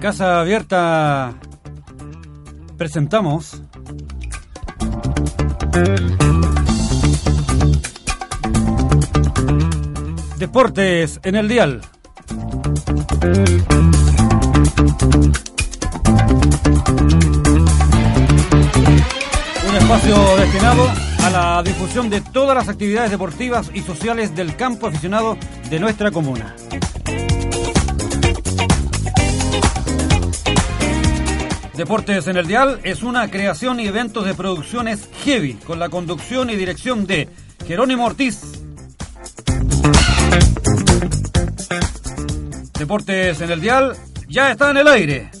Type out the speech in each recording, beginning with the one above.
Casa Abierta presentamos Deportes en el Dial. Un espacio destinado a la difusión de todas las actividades deportivas y sociales del campo aficionado de nuestra comuna. Deportes en el Dial es una creación y eventos de producciones heavy con la conducción y dirección de Jerónimo Ortiz. Deportes en el Dial ya está en el aire.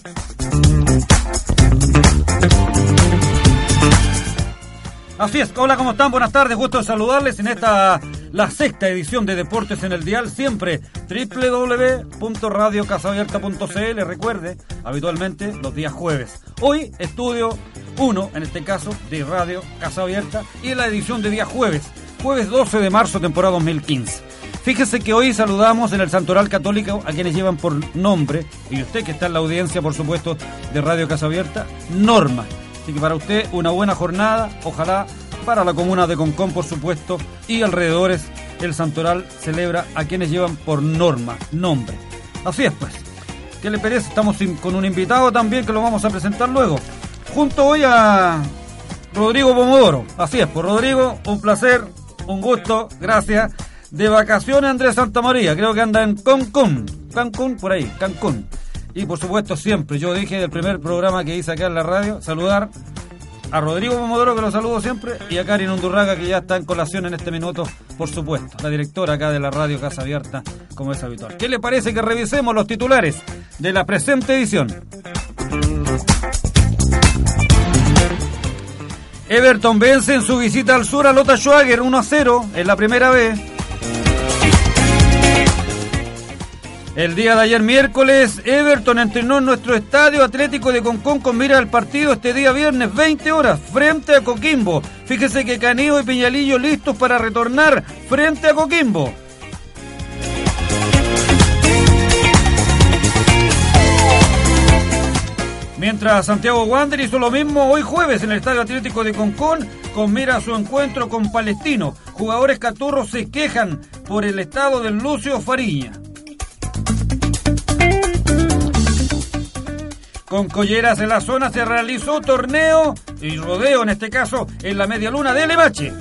Así es, hola, ¿cómo están? Buenas tardes, gusto de saludarles en esta, la sexta edición de Deportes en el Dial, siempre www.radiocasabierta.cl, recuerde, habitualmente los días jueves. Hoy, estudio 1, en este caso, de Radio Casa Abierta, y la edición de día jueves, jueves 12 de marzo, temporada 2015. Fíjese que hoy saludamos en el Santoral Católico a quienes llevan por nombre, y usted que está en la audiencia, por supuesto, de Radio Casa Abierta, Norma. Así que para usted una buena jornada, ojalá para la comuna de Concón, por supuesto, y alrededores, el Santoral celebra a quienes llevan por norma, nombre. Así es, pues. ¿Qué le parece? Estamos con un invitado también que lo vamos a presentar luego. Junto hoy a Rodrigo Pomodoro. Así es, pues Rodrigo, un placer, un gusto, gracias. De vacaciones Andrés Santa María, creo que anda en Cancún. Cancún, por ahí, Cancún. Y por supuesto siempre, yo dije del primer programa que hice acá en la radio, saludar a Rodrigo Pomodoro, que lo saludo siempre, y a Karin Undurraga, que ya está en colación en este minuto, por supuesto, la directora acá de la radio Casa Abierta, como es habitual. ¿Qué le parece que revisemos los titulares de la presente edición? Everton vence en su visita al sur a Lota Schwager 1 a 0 en la primera vez. El día de ayer miércoles, Everton entrenó en nuestro estadio Atlético de Concón con mira al partido este día viernes, 20 horas, frente a Coquimbo. Fíjese que Canillo y Piñalillo listos para retornar frente a Coquimbo. Mientras Santiago Wander hizo lo mismo hoy jueves en el Estadio Atlético de Concón con mira a su encuentro con Palestino. Jugadores caturros se quejan por el estado del Lucio Fariña. Con colleras en la zona se realizó torneo y rodeo, en este caso, en la media luna de Levache.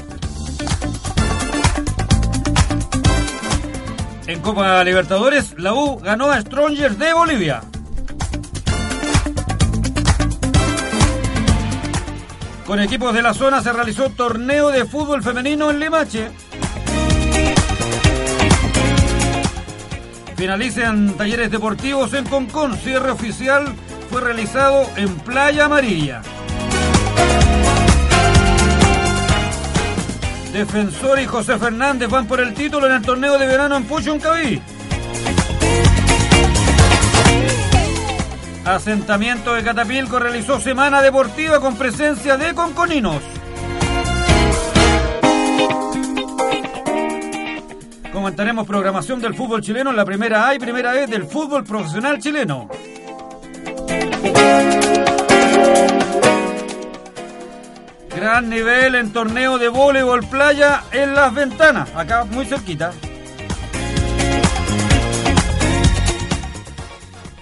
En Copa Libertadores, la U ganó a Strongers de Bolivia. Con equipos de la zona se realizó torneo de fútbol femenino en Limache. Finalicen talleres deportivos en Concón. Cierre oficial fue realizado en Playa Amarilla. Defensor y José Fernández van por el título en el torneo de verano en Puchuncaví. Asentamiento de Catapilco realizó semana deportiva con presencia de conconinos. Comentaremos programación del fútbol chileno en la primera A y primera vez del fútbol profesional chileno. Gran nivel en torneo de voleibol playa en las ventanas, acá muy cerquita.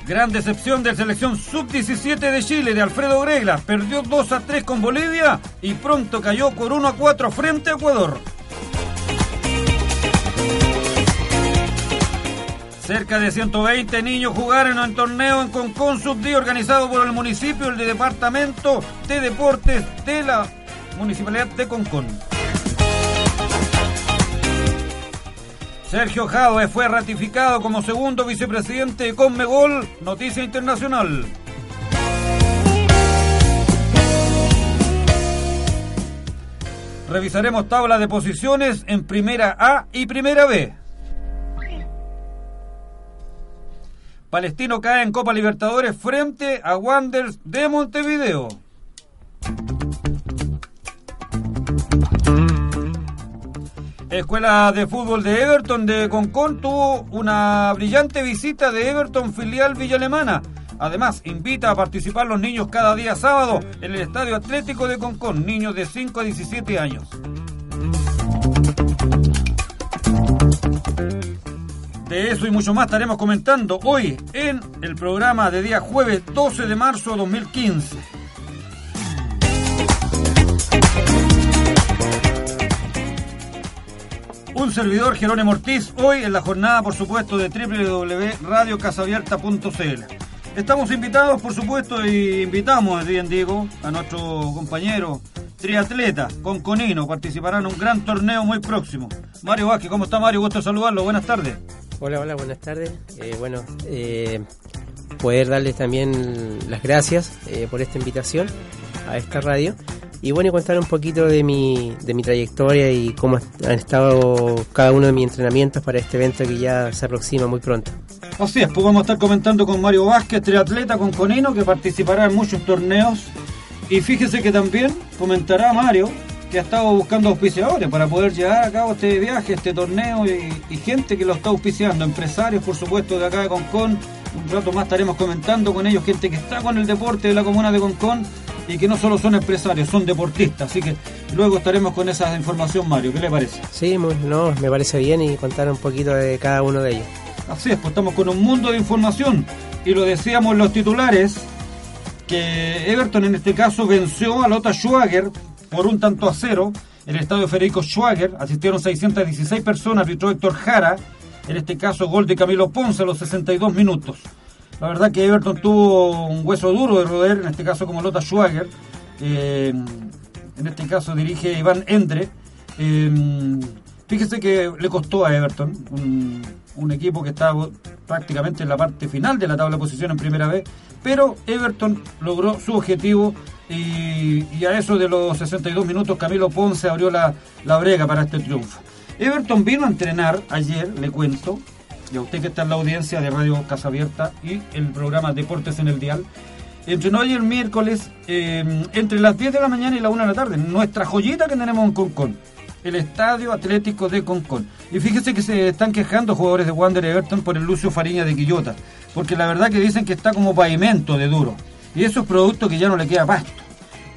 Gran decepción de selección sub-17 de Chile de Alfredo Gregla. Perdió 2 a 3 con Bolivia y pronto cayó por 1 a 4 frente a Ecuador. Cerca de 120 niños jugaron en torneo en Concon Sub organizado por el municipio, el de Departamento de Deportes de la Municipalidad de Concón. Sergio Jadwe fue ratificado como segundo vicepresidente de Conmebol, noticia internacional. Revisaremos tabla de posiciones en Primera A y Primera B. Palestino cae en Copa Libertadores frente a Wanderers de Montevideo. Escuela de Fútbol de Everton de Concón tuvo una brillante visita de Everton filial Villa Alemana. Además, invita a participar los niños cada día sábado en el Estadio Atlético de Concón, niños de 5 a 17 años. De eso y mucho más estaremos comentando hoy en el programa de día jueves 12 de marzo de 2015. Un servidor, Jerónimo Ortiz, hoy en la jornada, por supuesto, de www.radiocasabierta.cl. Estamos invitados, por supuesto, y invitamos, bien digo, a nuestro compañero triatleta Conconino. Participará en un gran torneo muy próximo. Mario Vázquez, ¿cómo está Mario? Gusto saludarlo. Buenas tardes. Hola, hola, buenas tardes. Eh, bueno, eh, poder darles también las gracias eh, por esta invitación a esta radio y bueno, contar un poquito de mi, de mi trayectoria y cómo han estado cada uno de mis entrenamientos para este evento que ya se aproxima muy pronto. Así es, pues vamos a estar comentando con Mario Vázquez, triatleta con Conino, que participará en muchos torneos. Y fíjese que también comentará Mario que ha estado buscando auspiciadores para poder llevar a cabo este viaje, este torneo y, gente que lo está auspiciando, empresarios por supuesto de acá de Concón. Un rato más estaremos comentando con ellos, gente que está con el deporte de la comuna de Concón y que no solo son empresarios, son deportistas. Así que luego estaremos con esa información, Mario. ¿Qué le parece? Sí, no, me parece bien y contar un poquito de cada uno de ellos. Así es, pues estamos con un mundo de información y lo decíamos los titulares que Everton en este caso venció a Lota Schwager por un tanto a cero. En el estadio Federico Schwager asistieron 616 personas, arbitró Héctor Jara. En este caso, gol de Camilo Ponce a los 62 minutos. La verdad que Everton tuvo un hueso duro de roder, en este caso como Lota Schwager. Eh, en este caso dirige Iván Endre. Eh, fíjese que le costó a Everton, equipo que está prácticamente en la parte final de la tabla de posición en primera vez, pero Everton logró su objetivo y, a eso de los 62 minutos Camilo Ponce abrió la, la brega para este triunfo. Everton vino a entrenar ayer, le cuento, y a usted que está en la audiencia de Radio Casa Abierta y el programa Deportes en el Dial, entrenó ayer miércoles em, entre las 10 de la mañana y la 1 de la tarde, nuestra joyita que tenemos en Concón, el Estadio Atlético de Concón. Y fíjese que se están quejando jugadores de Wander Everton por el Lucio Fariña de Quillota, porque la verdad que dicen que está como pavimento de duro, y eso es producto que ya no le queda pasto.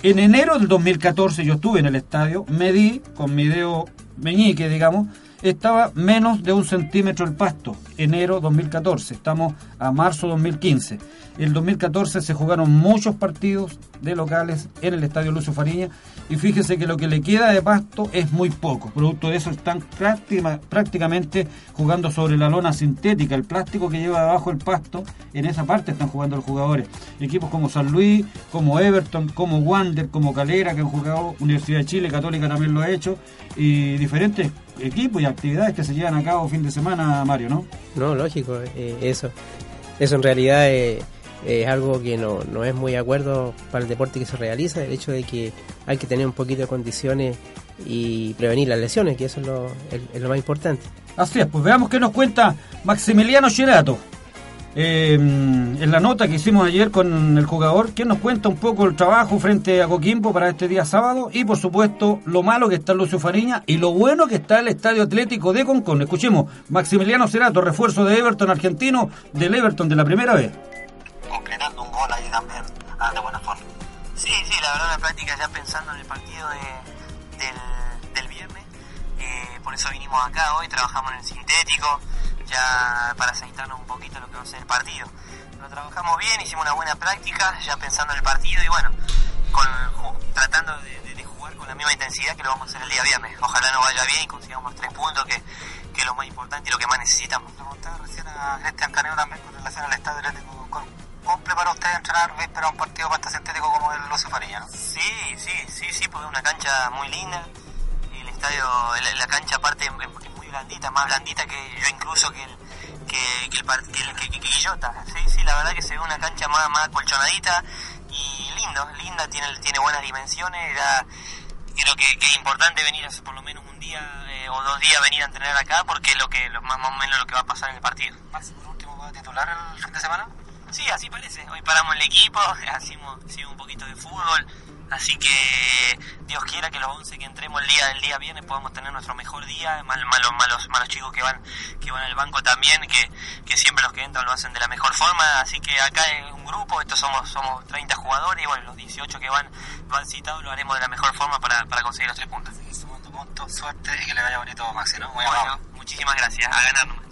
En enero del 2014 yo estuve en el estadio, medí con mi dedo meñique, digamos, estaba menos de un centímetro el pasto, enero 2014, estamos a marzo 2015. El 2014 se jugaron muchos partidos de locales en el Estadio Lucio Fariña y fíjese que lo que le queda de pasto es muy poco. Producto de eso están prácticamente jugando sobre la lona sintética, el plástico que lleva abajo el pasto, en esa parte están jugando los jugadores. Equipos como San Luis, como Everton, como Wander, como Calera, que han jugado Universidad de Chile, Católica también lo ha hecho, y diferentes equipos y actividades que se llevan a cabo fin de semana, Mario, ¿no? No, lógico, eh, eso. Eso en realidad es, algo que no, no es muy acuerdo para el deporte que se realiza, el hecho de que hay que tener un poquito de condiciones y prevenir las lesiones, que eso es lo, es lo más importante. Así es, pues veamos qué nos cuenta Maximiliano Gerato. Eh, en la nota que hicimos ayer con el jugador, que nos cuenta un poco el trabajo frente a Coquimbo para este día sábado y por supuesto lo malo que está Lucio Fariña y lo bueno que está el Estadio Atlético de Concon. Escuchemos, Maximiliano Cerato, refuerzo de Everton argentino, del Everton de la primera vez. Concretando un gol ahí también, ah, de buena forma. Sí, sí, la verdad la práctica ya pensando en el partido del, viernes, eh, por eso vinimos acá hoy, trabajamos en el sintético ya para centrarnos un poquito en lo que va a ser el partido. Lo trabajamos bien, hicimos una buena práctica, ya pensando en el partido y bueno, con, tratando de, jugar con la misma intensidad que lo vamos a hacer el día viernes. Ojalá nos vaya bien y consigamos tres puntos que, que es lo más importante y lo que más necesitamos. Preguntaba recién a Cristian Caneo también con relación al estadio Atlético ¿Cumple para usted entrenar víspera un partido pasta sintético como el Lucio Farilla? Sí, sí, sí, sí, porque es una cancha muy linda. Y el estadio, la, cancha aparte es muy blandita, más blandita que yo incluso que el, que, que, el, que, que, Quillota. Sí, sí, la verdad que se ve una cancha más, más colchonadita y lindo, linda, tiene, tiene buenas dimensiones. Ya, creo que, es importante venir hace por lo menos un día eh, o dos días venir a entrenar acá porque es lo que lo, más, o menos lo que va a pasar en el partido. Maxi, por último, ¿va a titular el fin de semana? Sí, así parece. Hoy paramos el equipo, hacemos, hicimos un poquito de fútbol. Así que Dios quiera que los 11 que entremos el día el día viernes podamos tener nuestro mejor día, malos malos malos chicos que van que van al banco también, que, que siempre los que entran lo hacen de la mejor forma, así que acá es un grupo, estos somos somos 30 jugadores y bueno, los 18 que van van citados lo haremos de la mejor forma para, para conseguir los tres puntos. puntos, suerte y que le vaya bonito Maxi, ¿no? Muy bueno, muchísimas gracias, a ganarnos.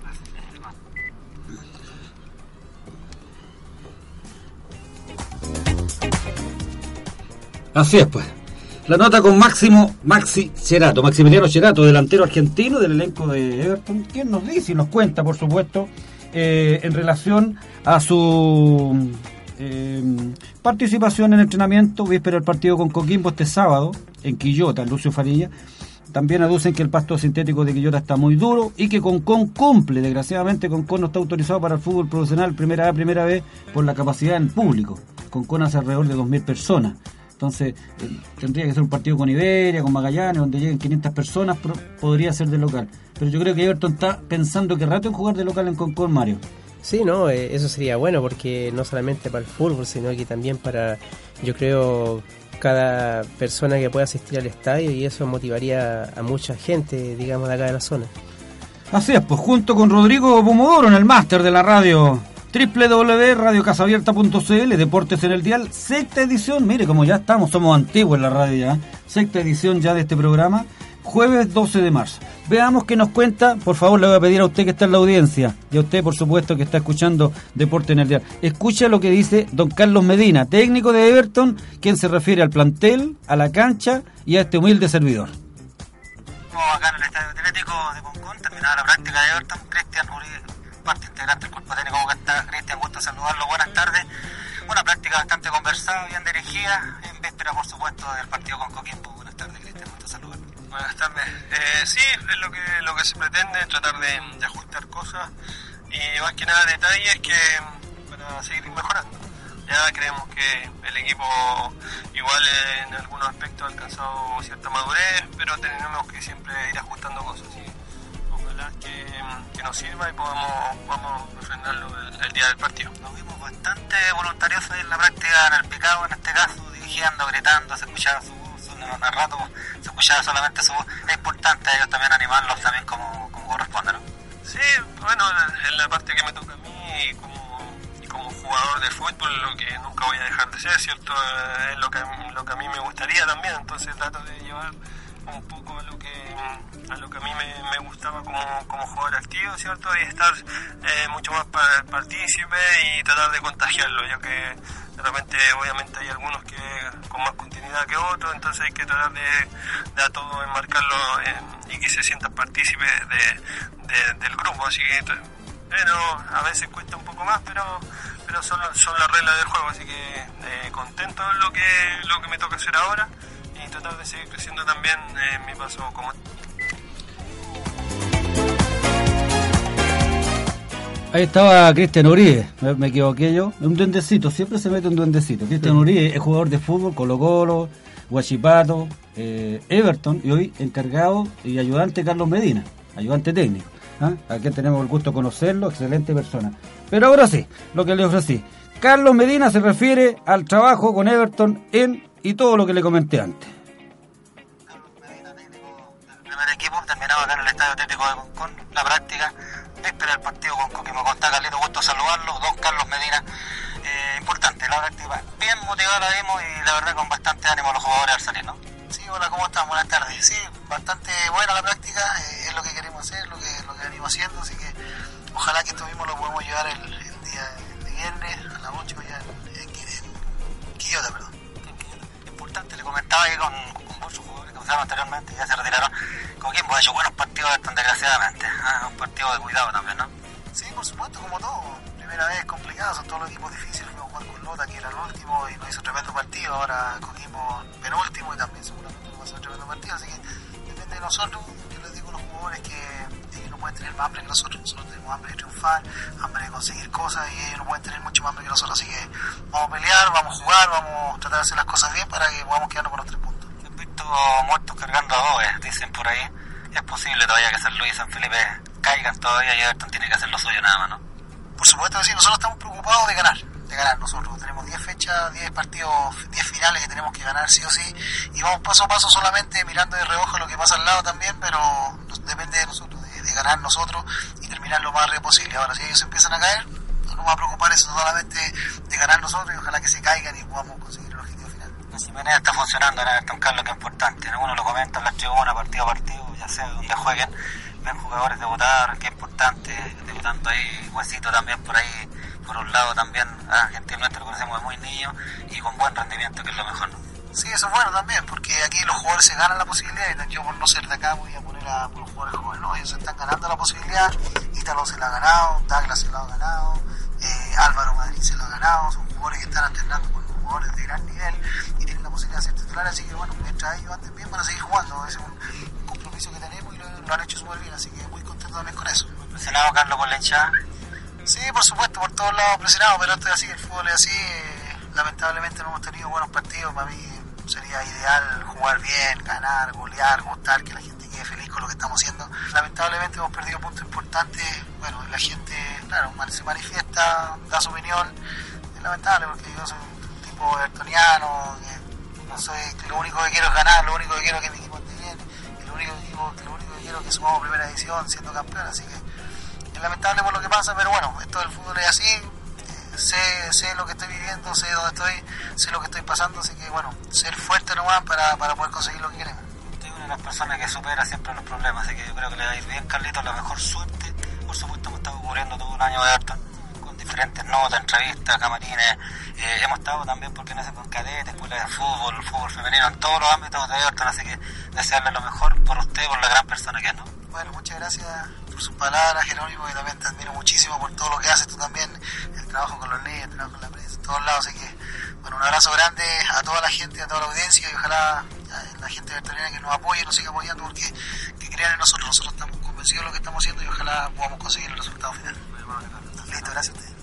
Así es, pues. La nota con Máximo Maxi Cerato, Maximiliano Cerato, delantero argentino del elenco de Everton, quien nos dice y nos cuenta, por supuesto, eh, en relación a su eh, participación en entrenamiento, víspera el partido con Coquimbo este sábado, en Quillota, en Lucio Farilla. También aducen que el pasto sintético de Quillota está muy duro y que Concon cumple. Desgraciadamente, Concon no está autorizado para el fútbol profesional primera A, primera vez por la capacidad en público. Concon hace alrededor de 2.000 personas. Entonces, eh, tendría que ser un partido con Iberia, con Magallanes, donde lleguen 500 personas, podría ser de local. Pero yo creo que Everton está pensando que rato en jugar de local en Concord, Mario. Sí, no, eh, eso sería bueno porque no solamente para el fútbol, sino que también para, yo creo, cada persona que pueda asistir al estadio y eso motivaría a mucha gente, digamos, de acá de la zona. Así es, pues junto con Rodrigo Pomodoro en el máster de la radio www.radiocasabierta.cl Deportes en el Dial, sexta edición, mire como ya estamos, somos antiguos en la radio ya, sexta edición ya de este programa, jueves 12 de marzo. Veamos qué nos cuenta, por favor le voy a pedir a usted que está en la audiencia, y a usted por supuesto que está escuchando Deportes en el Dial. Escucha lo que dice don Carlos Medina, técnico de Everton, quien se refiere al plantel, a la cancha y a este humilde servidor. acá en el Estadio Atlético de Concón, terminada la práctica de Everton, Cristian parte integrante del cuerpo técnico como está Cristian, gusto saludarlo, buenas tardes. Una práctica bastante conversada, bien dirigida, en víspera por supuesto del partido con Coquimbo. Buenas tardes Cristian, gusto saludarlo. Buenas tardes. Eh, sí, es lo que, lo que se pretende, tratar de, ajustar cosas y más que nada detalles que para seguir mejorando. Ya creemos que el equipo igual en algunos aspectos ha alcanzado cierta madurez, pero tenemos que siempre ir ajustando cosas que, nos sirva y podamos, podamos refrendarlo el, día del partido. Nos vimos bastante voluntariosos en la práctica en el pecado, en este caso, dirigiendo, gritando, se escuchaba su voz, un rato se escuchaba solamente su voz. Es importante ellos también animarlos también como, como corresponde, ¿no? Sí, bueno, en la parte que me toca a mí como, como jugador de fútbol, lo que nunca voy a dejar de ser, ¿cierto? Es lo que, lo que a mí me gustaría también, entonces trato de llevar un poco a lo que a lo que a mí me, gustaba como, como jugador activo, ¿cierto? Y estar eh, mucho más partícipe y tratar de contagiarlo, ya que de obviamente hay algunos que con más continuidad que otros, entonces hay que tratar de, a todos enmarcarlo y que se sientan partícipes de, del grupo, así que bueno, a veces cuesta un poco más, pero pero son, son las reglas del juego, así que eh, contento de lo que, lo que me toca hacer ahora y tratar de seguir creciendo también en mi paso como... Ahí estaba Cristian Uribe, me, equivoqué yo, un duendecito, siempre se mete un duendecito. Cristian Uribe es jugador de fútbol, Colo Colo, Huachipato, eh, Everton y hoy encargado y ayudante Carlos Medina, ayudante técnico. ¿ah? Aquí tenemos el gusto de conocerlo, excelente persona. Pero ahora sí, lo que le ofrecí. Carlos Medina se refiere al trabajo con Everton en y todo lo que le comenté antes. Carlos Medina, técnico del primer equipo, terminaba acá en el Estadio Atlético de Concón, la práctica, víspera del partido con Coquimbo. Con Carlito, gusto saludarlo, don Carlos Medina. Eh, importante, la práctica bien motivada la vimos y la verdad con bastante ánimo los jugadores al salir, ¿no? Sí, hola, ¿cómo están? Buenas tardes. Sí, bastante buena la práctica, eh, es lo que queremos hacer, lo que, lo que venimos haciendo, así que ojalá que esto mismo lo podamos llevar el, día de viernes a las 8 ya en, en Quillota, perdón comentaba que con, muchos jugadores que usaban anteriormente ya se retiraron. Coquimbo ha hecho buenos partidos desgraciadamente. ¿ah? poquito de cuidado también, ¿no? Sí, por supuesto, como todo. Primera vez complicado, son todos los equipos difíciles. Fuimos a jugar con Lota, que era el último, y nos hizo un tremendo partido. Ahora cogimos penúltimo y también seguramente nos va a hacer un tremendo partido. Así que depende de nosotros. Yo les digo a los jugadores que no pueden tener más hambre que nosotros. Nosotros tenemos hambre de triunfar, hambre de conseguir cosas, y ellos no pueden tener mucho más hambre que nosotros. Así que vamos a pelear, vamos a jugar, vamos a tratar de hacer las cosas bien para que podamos quedarnos con los tres puntos. Se han visto muertos cargando a dos, eh, dicen por ahí. Es posible todavía que San Luis y San Felipe caigan todavía y Everton tiene que hacer lo suyo nada más, ¿no? Por supuesto que sí, nosotros estamos preocupados de ganar, de ganar nosotros. Tenemos 10 fechas, 10 partidos, 10 finales que tenemos que ganar sí o sí. Y vamos paso a paso solamente mirando de reojo lo que pasa al lado también, pero depende de nosotros, de, ganar nosotros y terminar lo más rápido posible. Ahora, si ellos empiezan a caer, no nos va a preocupar eso solamente de ganar nosotros y ojalá que se caigan y podamos conseguir el objetivo final. La Jiménez está funcionando en Everton, Carlos, que es importante. Uno lo comenta en las tribunas, partido a partido, ya sea donde jueguen. Ven jugadores debutar, que es importante. Debutando ahí, Huesito también por ahí, por un lado también. Ah, gentilmente lo conocemos de muy niño y con buen rendimiento, que es lo mejor. Sí, eso es bueno también, porque aquí los jugadores se ganan la posibilidad, y yo por no ser de acá voy a poner a los jugadores jóvenes, no, ellos están ganando la posibilidad, Ítalo se la ha ganado, Douglas se la ha ganado, eh, Álvaro Madrid se la ha ganado, son jugadores que están alternando con jugadores de gran nivel y tienen la posibilidad de ser titulares, así que bueno, mientras ellos anden bien van a seguir jugando, es un compromiso que tenemos y lo, lo han hecho súper bien, así que muy contento también con eso. Impresionado, Carlos, por la hinchada. Sí, por supuesto, por todos lados presionado, pero esto es así, el fútbol es así. eh, lamentablemente no hemos tenido buenos partidos. Para mí sería ideal jugar bien, ganar, golear, gustar, que la gente lo que estamos haciendo. Lamentablemente hemos perdido puntos importantes. Bueno, la gente, claro, se manifiesta, da su opinión. Es lamentable porque yo soy un tipo evertoniano, que no soy, que lo único que quiero es ganar, lo único que quiero es que mi equipo esté bien, y lo único que, digo- lo único que quiero es que sumamos primera división siendo campeón. Así que es lamentable por lo que pasa, pero bueno, esto del fútbol es así. eh, sé, sé lo que estoy viviendo, sé dónde estoy, sé lo que estoy pasando, así que bueno, ser fuerte nomás para, para poder conseguir lo que queremos. De las personas que supera siempre los problemas, así que yo creo que le va a ir bien, Carlitos, la mejor suerte. Por supuesto, hemos estado cubriendo todo un año de Everton con diferentes notas, entrevistas, camarines. Eh, hemos estado también, porque no sé, con cadetes, escuela de fútbol, fútbol femenino, en todos los ámbitos de Everton, así que desearle lo mejor por usted, por la gran persona que es, ¿no? Bueno, muchas gracias por sus palabras, Jerónimo, y también te admiro muchísimo por todo lo que haces tú también, el trabajo con los niños, el trabajo con la prensa, en todos lados, así que, bueno, un abrazo grande a toda la gente, a toda la audiencia, y ojalá la gente veterinaria que nos apoye, nos siga apoyando, porque que crean en nosotros, nosotros estamos convencidos de lo que estamos haciendo y ojalá podamos conseguir el resultado final. Listo, gracias a ustedes.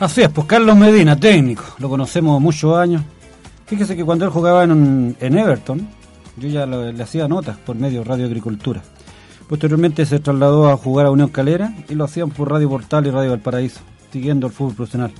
Así es, pues Carlos Medina, técnico, lo conocemos muchos años. Fíjese que cuando él jugaba en, en Everton, yo ya le hacía notas por medio de Radio Agricultura. Posteriormente se trasladó a jugar a Unión Calera y lo hacían por Radio Portal y Radio Valparaíso, siguiendo el fútbol profesional.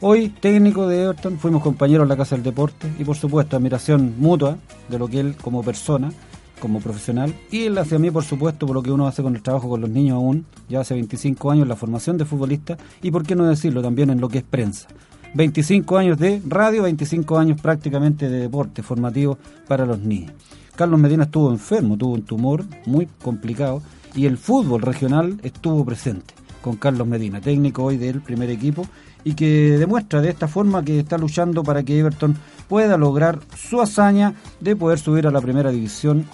Hoy, técnico de Everton, fuimos compañeros en la Casa del Deporte y por supuesto admiración mutua de lo que él como persona, como profesional, y él hacia mí por supuesto por lo que uno hace con el trabajo con los niños aún, ya hace 25 años la formación de futbolista y por qué no decirlo también en lo que es prensa. 25 años de radio, 25 años prácticamente de deporte formativo para los niños. Carlos Medina estuvo enfermo, tuvo un tumor muy complicado y el fútbol regional estuvo presente con Carlos Medina, técnico hoy del primer equipo y que demuestra de esta forma que está luchando para que Everton pueda lograr su hazaña de poder subir a la primera división,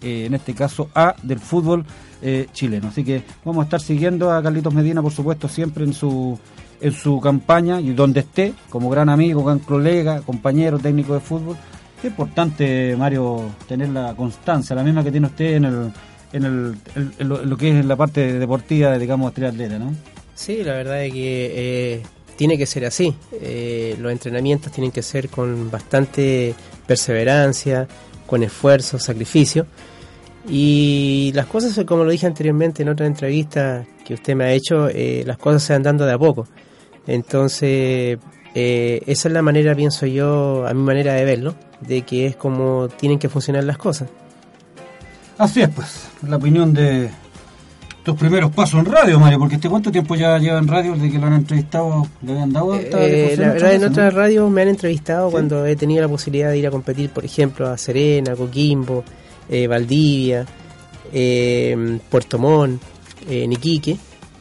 eh, en este caso A del fútbol eh, chileno. Así que vamos a estar siguiendo a Carlitos Medina, por supuesto, siempre en su en su campaña y donde esté, como gran amigo, gran colega, compañero técnico de fútbol. Es importante, Mario, tener la constancia, la misma que tiene usted en el, en, el, en- lo, en lo que es la parte deportiva, digamos, triatleta, ¿no? Sí, la verdad es que eh, tiene que ser así. Eh, los entrenamientos tienen que ser con bastante perseverancia, con esfuerzo, sacrificio. Y las cosas, como lo dije anteriormente en otra entrevista que usted me ha hecho, eh, las cosas se van dando de a poco. Entonces, eh, esa es la manera, pienso yo, a mi manera de verlo, de que es como tienen que funcionar las cosas. Así es, pues, la opinión de tus primeros pasos en radio, Mario, porque este cuánto tiempo ya lleva en radio desde que lo han entrevistado, le habían dado Eh, la verdad, en otras ¿no? radios me han entrevistado cuando he tenido la posibilidad de ir a competir, por ejemplo, a Serena, Coquimbo, eh, Valdivia, eh, Puerto Montt, eh, en Iquique,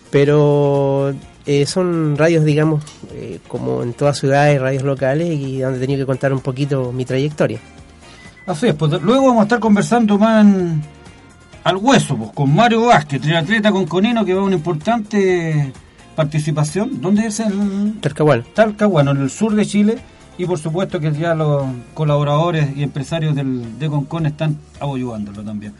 pero eh, son radios, digamos, eh, como en todas ciudades, radios locales y donde he tenido que contar un poquito mi trayectoria. Así es, pues luego vamos a estar conversando más al hueso, pues, con Mario Vázquez, triatleta con Conino, que va a una importante participación. ¿Dónde es el Talcahuano. Talcahuano, en el sur de Chile? Y por supuesto que ya los colaboradores y empresarios del, de Concon están apoyándolo también.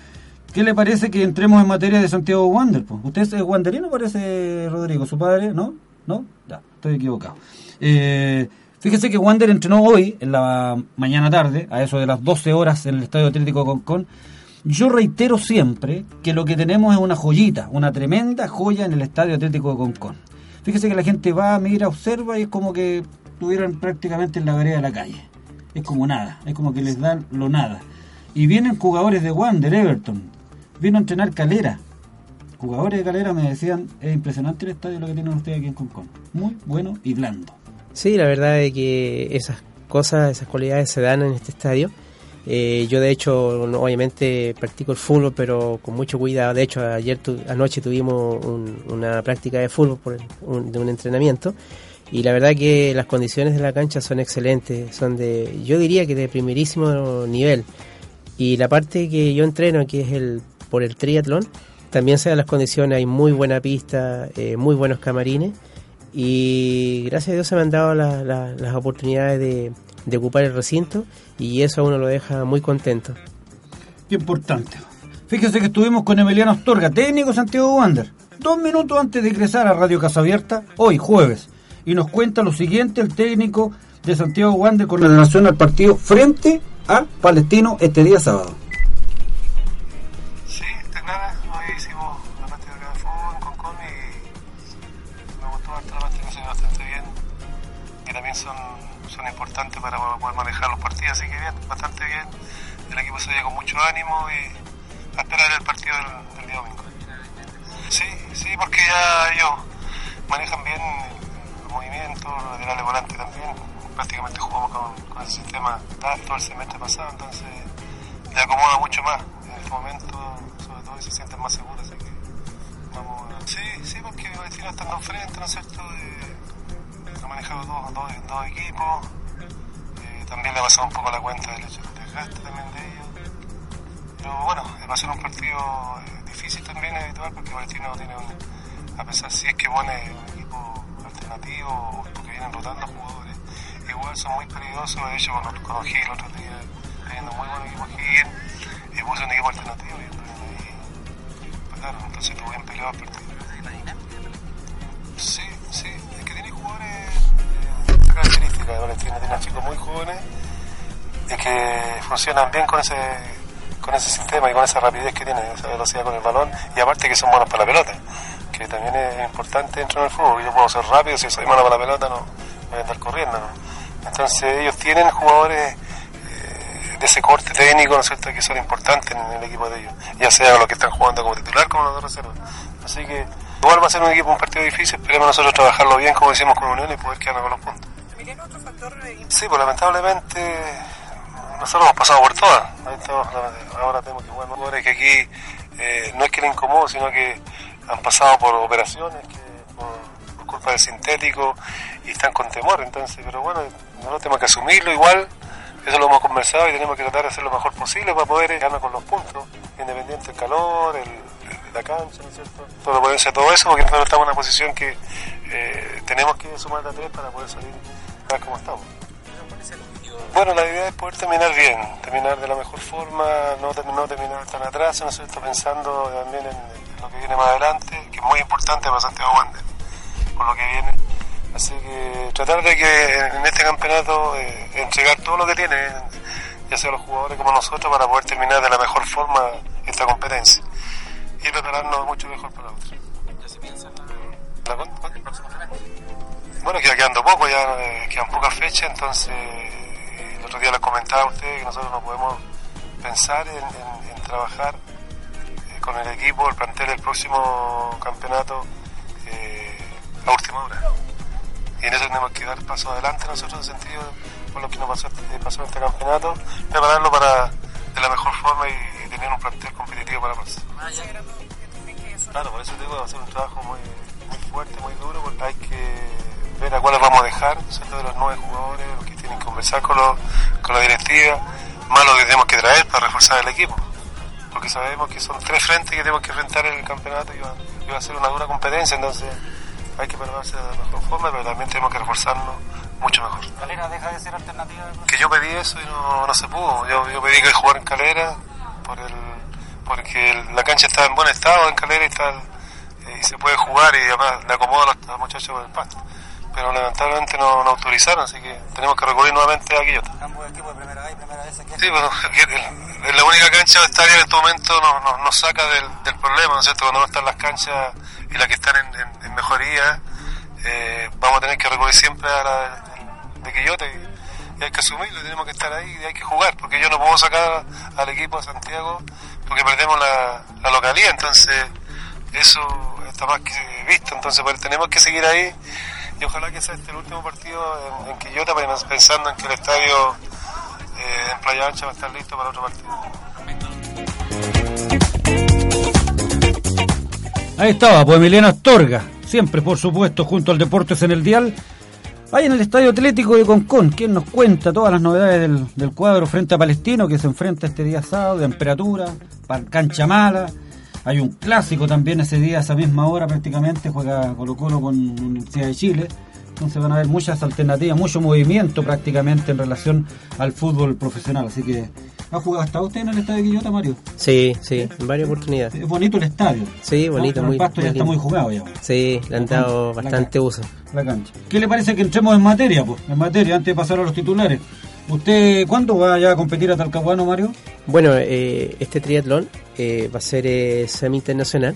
¿Qué le parece que entremos en materia de Santiago Wander? pues? ¿Usted es wanderino, parece, Rodrigo? ¿Su padre? ¿No? ¿No? Ya, estoy equivocado. Eh, fíjese que Wander entrenó hoy, en la mañana tarde, a eso de las 12 horas en el Estadio Atlético Concon. Yo reitero siempre que lo que tenemos es una joyita, una tremenda joya en el Estadio Atlético de Concón. Fíjese que la gente va, mira, observa y es como que estuvieran prácticamente en la vereda de la calle. Es como nada, es como que les dan lo nada. Y vienen jugadores de Wander, Everton, vino a entrenar Calera. Jugadores de Calera me decían, es impresionante el estadio lo que tienen ustedes aquí en Concón. Muy bueno y blando. Sí, la verdad es que esas cosas, esas cualidades se dan en este estadio. Eh, yo de hecho, obviamente practico el fútbol, pero con mucho cuidado. De hecho, ayer anoche tuvimos un- una práctica de fútbol, de un entrenamiento, y la verdad que las condiciones de la cancha son excelentes, son de, yo diría que de primerísimo nivel. Y la parte que yo entreno, que es el por el triatlón, también se dan las condiciones, hay muy buena pista, eh, muy buenos camarines y gracias a Dios se me han dado la- la- las oportunidades de, ocupar el recinto y eso a uno lo deja muy contento. Qué importante. Fíjese que estuvimos con Emiliano Astorga, técnico Santiago Wander, dos minutos antes de ingresar a Radio Casa Abierta, hoy jueves, y nos cuenta lo siguiente el técnico de Santiago Wander con relación al partido frente a Palestino este día sábado. También son, son importantes para poder manejar los partidos, así que bien, bastante bien. El equipo se ve con mucho ánimo y a esperar el partido del, del día domingo. Sí, sí, porque ya ellos manejan bien los movimientos, los laterales volantes también. Prácticamente jugamos con, con ese sistema todo el semestre pasado, entonces le acomoda mucho más en este momento, sobre todo y se sienten más seguros, así que vamos a... Sí, sí, porque Palestina estando enfrente, ¿no es cierto? Manejado dos, dos, dos equipos, eh, también le ha pasado un poco la cuenta del hecho del desgaste también de ellos. Pero bueno, eh, va a ser un partido eh, difícil también, habitual, porque Palestina tiene un, a pesar si es que pone un equipo alternativo porque vienen rotando jugadores, igual son muy peligrosos, de hecho con, con O'Higgins el otro día, teniendo muy buen equipo O'Higgins, y puso un equipo alternativo y ahí, pues claro, entonces estuvo bien peleado el partido. De Palestina, tiene chicos muy jóvenes y que funcionan bien con ese con ese sistema y con esa rapidez que tiene, esa velocidad con el balón y aparte que son buenos para la pelota, que también es importante dentro del fútbol, yo puedo ser rápido, si soy malo para la pelota no voy a andar corriendo, entonces ellos tienen jugadores eh, de ese corte técnico, ¿no es cierto?, que son importantes en el equipo de ellos, ya sea los que están jugando como titular como los de reserva, así que igual va a ser un equipo, un partido difícil, esperemos nosotros trabajarlo bien como decimos con Unión y poder quedarnos con los puntos. Sí, pues lamentablemente nosotros hemos pasado por todas. Ahora tenemos que jugar jugadores que aquí eh, no es que le incomode, sino que han pasado por operaciones, que por, culpa del sintético y están con temor. Entonces, pero bueno, nosotros tenemos que asumirlo igual. Eso lo hemos conversado y tenemos que tratar de hacer lo mejor posible para poder ganarnos con los puntos, independiente del calor, el, la cancha, ¿no es cierto? Todo todo eso, porque nosotros estamos en una posición que eh, tenemos que sumar a tres para poder salir ver cómo estamos. Bueno, la idea es poder terminar bien, terminar de la mejor forma, no, no terminar tan atrás, ¿no es cierto? Pensando también en, en lo que viene más adelante, que es muy importante para Santiago Wander, por lo que viene. Así que tratar de que en este campeonato eh, entregar todo lo que tiene, ya sea los jugadores como nosotros, para poder terminar de la mejor forma esta competencia y prepararnos mucho mejor para la otra. ¿La con- con- bueno, queda quedando poco, ya eh, quedan pocas fechas, entonces eh, el otro día les comentaba a ustedes que nosotros no podemos pensar en, en- en trabajar eh, con el equipo, el plantel del próximo campeonato eh, a última hora. Y en eso tenemos que dar paso adelante nosotros en sentido por lo que nos pasó, eh, pasó en este campeonato, prepararlo para de la mejor forma y, y tener un plantel competitivo para el próximo. Claro, por eso digo, va a ser un trabajo muy, muy fuerte, muy duro, porque hay que ver a cuáles vamos a dejar, ¿cierto? de los nueve jugadores, los que tienen que conversar con, los, con la directiva, malo que tenemos que traer para reforzar el equipo. Porque sabemos que son tres frentes que tenemos que enfrentar en el campeonato y va, y va a ser una dura competencia, entonces hay que prepararse de la mejor forma, pero también tenemos que reforzarnos mucho mejor. Calera deja de ser alternativa. Que yo pedí eso y no, no se pudo. Yo, yo pedí que jugar en Calera por el, porque el- la cancha está en buen estado en Calera y, está, eh, y se puede jugar y además le acomoda a los, a los muchachos con el pasto. Pero lamentablemente no, no autorizaron, así que tenemos que recurrir nuevamente a Quillota. De primera A y primera S que Sí, bueno, el- es la única cancha de estadio en este momento nos, nos, nos saca del, del problema, ¿no es cierto? Cuando no están las canchas y las que están en, en- en mejoría, eh, vamos a tener que recurrir siempre a la de, de Quillota y, y hay que asumirlo, tenemos que estar ahí y hay que jugar, porque yo no puedo sacar al equipo de Santiago porque perdemos la, la localidad, entonces eso está más que visto, entonces pues, tenemos que seguir ahí y ojalá que sea este el último partido en, en Quillota pensando en que el estadio eh, en Playa Ancha va a estar listo para otro partido. Ahí estaba, pues Emiliano Astorga, siempre por supuesto junto al Deportes en el Dial. Ahí en el Estadio Atlético de Concón, quien nos cuenta todas las novedades del, del cuadro frente a Palestino que se enfrenta este día sábado, de temperatura, cancha mala. Hay un clásico también ese día, a esa misma hora prácticamente, juega Colo Colo con Universidad de Chile. Entonces van a haber muchas alternativas, mucho movimiento prácticamente en relación al fútbol profesional. Así que, ¿ha jugado hasta usted en el Estadio Quillota, Mario? Sí, sí, en varias oportunidades. Es bonito el estadio. Sí, bonito, Pero muy, El pasto ya muy está lindo. muy jugado ya. Sí, le han dado bastante uso. La cancha. ¿Qué le parece que entremos en materia, pues? En materia, antes de pasar a los titulares. ¿Usted cuándo va a competir a Talcahuano, Mario? Bueno, eh, este triatlón eh, va a ser eh, semi-internacional.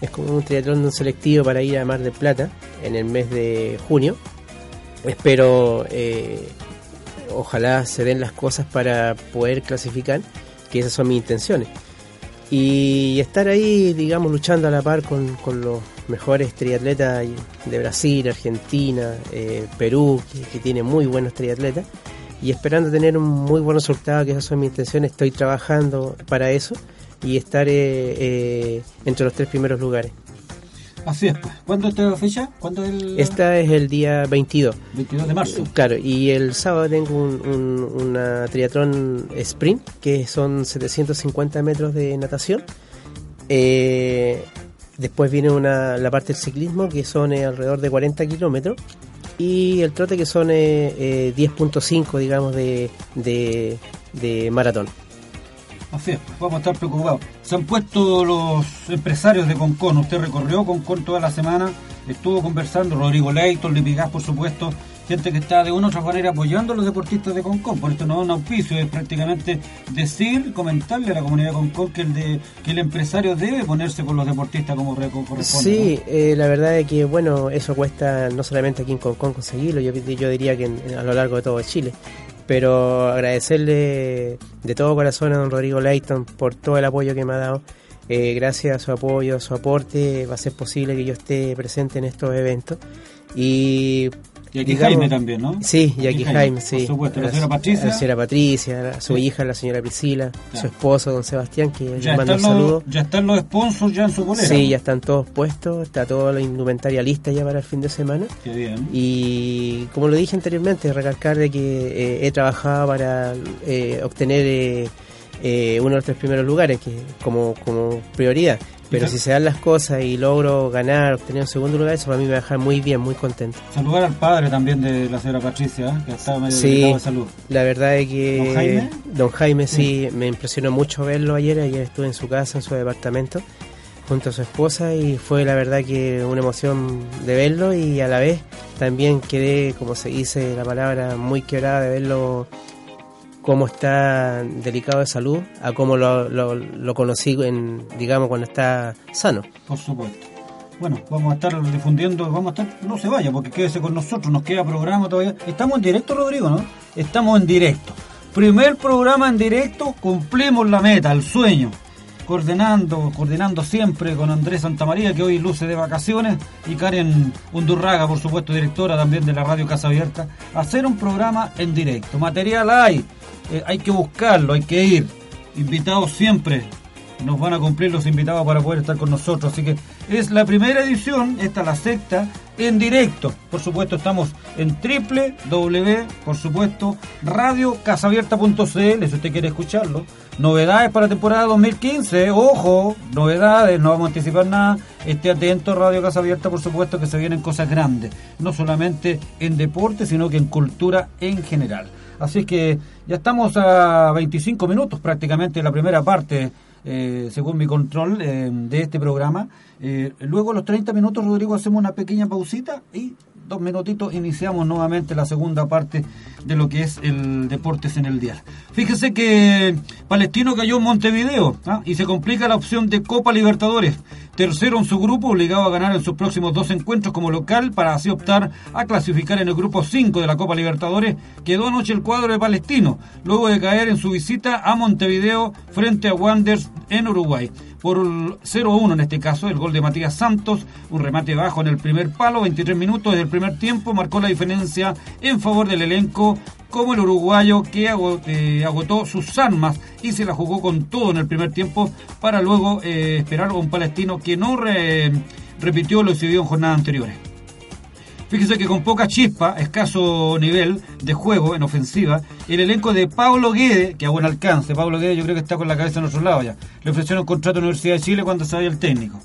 Es como un triatlón selectivo para ir a Mar del Plata en el mes de junio. Espero, eh, ojalá se den las cosas para poder clasificar, que esas son mis intenciones. Y estar ahí, digamos, luchando a la par con, con los mejores triatletas de Brasil, Argentina, Perú, que, que tiene muy buenos triatletas y esperando tener un muy buen resultado, que esas son mis intenciones, estoy trabajando para eso y estar eh, eh, entre los tres primeros lugares. Así es, pues. ¿Cuándo está la fecha? ¿Cuándo es el Esta es el día 22. 22 de marzo? Claro, y el sábado tengo un, un- una triatlón sprint, que son 750 metros de natación. Eh, después viene una, la parte del ciclismo, que son eh, alrededor de 40 kilómetros. Y el trote, que son eh, eh, 10.5, digamos, de, de, maratón. Vamos a estar preocupados. Se han puesto los empresarios de Concón. Usted recorrió Concón toda la semana. Estuvo conversando Rodrigo Leighton, Lipigás, por supuesto. Gente que está de una u otra manera apoyando a los deportistas de Concón. Por esto no es un auspicio, es prácticamente decir, comentarle a la comunidad de Concón que el, de, que el empresario debe ponerse con los deportistas como re- corresponde. Sí, eh, la verdad es que bueno, eso cuesta no solamente aquí en Concón conseguirlo, yo, yo diría que en- a lo largo de todo Chile. Pero agradecerle de todo corazón a don Rodrigo Leighton por todo el apoyo que me ha dado. Eh, gracias a su apoyo, a su aporte, va a ser posible que yo esté presente en estos eventos. Y, Y aquí digamos- Jaime también, ¿no? Sí, y aquí Jaime, sí. Por supuesto, la señora Patricia. La señora Patricia, su Sí. hija, la señora Priscila, su esposo, don Sebastián, que Ya le están, un saludo. los, ya están los sponsors ya en su bolera. Sí, ya están todos puestos, está toda la indumentaria lista ya para el fin de semana. Qué bien. Y como lo dije anteriormente, recalcar de que eh, he trabajado para eh, obtener eh, eh, uno de los tres primeros lugares que como, como prioridad. Pero si se dan las cosas y logro ganar, obtener un segundo lugar, eso para mí me va a dejar muy bien, muy contento. Saludar al padre también de la señora Patricia, ¿eh? que estaba medio Sí. de salud. La verdad es que ¿Don Jaime? don Jaime sí, me impresionó mucho verlo ayer, ayer estuve en su casa, en su departamento, junto a su esposa y fue la verdad que una emoción de verlo y a la vez también quedé, como se dice la palabra, muy quebrada de verlo cómo está delicado de salud, a cómo lo, lo, conocí, en, digamos, cuando está sano. Por supuesto. Bueno, vamos a estar difundiendo, vamos a estar, no se vaya porque quédese con nosotros, nos queda programa todavía. Estamos en directo, Rodrigo, ¿no? Estamos en directo. Primer programa en directo, cumplimos la meta, el sueño. Coordinando, coordinando siempre con Andrés Santamaría, que hoy luce de vacaciones, y Karen Undurraga, por supuesto, directora también de la Radio Casa Abierta, hacer un programa en directo. Material hay, eh, hay que buscarlo, hay que ir. Invitados siempre, nos van a cumplir los invitados para poder estar con nosotros. Así que es la primera edición, esta la sexta, en directo. Por supuesto, estamos en www, por supuesto, radiocasabierta.cl, si usted quiere escucharlo. Novedades para temporada 2015, ojo, novedades, no vamos a anticipar nada. Esté atento, Radio Casa Abierta, por supuesto, que se vienen cosas grandes, no solamente en deporte, sino que en cultura en general. Así que ya estamos a 25 minutos prácticamente de la primera parte, eh, según mi control eh, de este programa. Eh, luego, a los 30 minutos, Rodrigo, hacemos una pequeña pausita y dos minutitos iniciamos nuevamente la segunda parte de lo que es el Deportes en el Dial. Fíjese que Palestino cayó en Montevideo ¿ah? y se complica la opción de Copa Libertadores. Tercero en su grupo, obligado a ganar en sus próximos dos encuentros como local para así optar a clasificar en el grupo 5 de la Copa Libertadores, quedó anoche el cuadro de Palestino, luego de caer en su visita a Montevideo frente a Wanderers en Uruguay por 0-1 en este caso, el gol de Matías Santos, un remate bajo en el primer palo, 23 minutos del primer tiempo, marcó la diferencia en favor del elenco como el uruguayo que eh, agotó sus armas y se la jugó con todo en el primer tiempo para luego eh, esperar a un palestino que no repitió lo sucedido en jornadas anteriores. Fíjese que con poca chispa, escaso nivel de juego en ofensiva, el elenco de Pablo Guede, que a buen alcance, Pablo Guede yo creo que está con la cabeza en otro lado ya, le ofrecieron un contrato a la Universidad de Chile cuando se el técnico,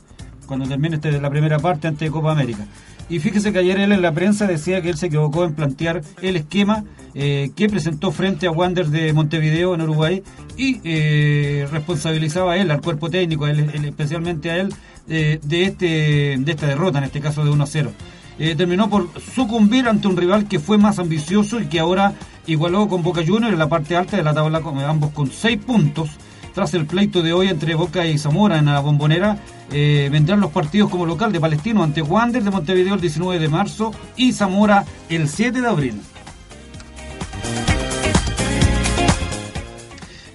cuando termine este, la primera parte antes de Copa América. Y fíjese que ayer él en la prensa decía que él se equivocó en plantear el esquema eh, que presentó frente a Wander de Montevideo en Uruguay y eh, responsabilizaba a él, al cuerpo técnico, especialmente a él, eh, de, este, de esta derrota, en este caso de 1 0. Eh, terminó por sucumbir ante un rival que fue más ambicioso y que ahora igualó con Boca Juniors en la parte alta de la tabla, ambos con seis puntos. Tras el pleito de hoy entre Boca y Zamora en la bombonera, eh, vendrán los partidos como local de Palestino ante Wander de Montevideo el 19 de marzo y Zamora el 7 de abril.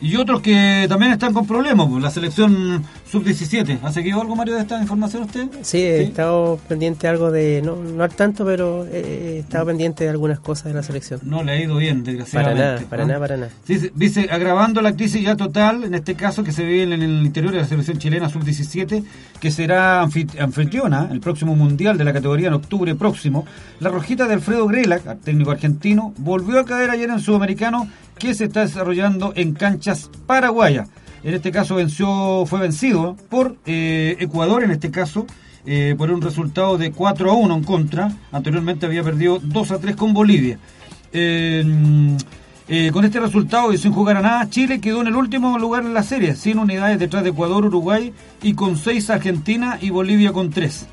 Y otros que también están con problemas. Pues, la selección sub-17. ¿Ha seguido algo, Mario, de esta información usted? Sí, he estado pendiente algo de, no, no al tanto, pero he estado pendiente de algunas cosas de la selección. No le ha ido bien, desgraciadamente. Para nada, para nada, para nada. dice, agravando la crisis ya total, en este caso, que se vive en el interior de la selección chilena sub-17, que será anfitriona el próximo Mundial de la categoría en octubre próximo, la rojita de Alfredo Grela, técnico argentino, volvió a caer ayer en Sudamericano que se está desarrollando en canchas paraguayas. En este caso venció, fue vencido por eh, Ecuador, en este caso, eh, por un resultado de 4 a 1 en contra. Anteriormente había perdido 2 a 3 con Bolivia. Eh, con este resultado y sin jugar a nada, Chile quedó en el último lugar en la serie, sin unidades detrás de Ecuador, Uruguay y con 6 Argentina y Bolivia con 3.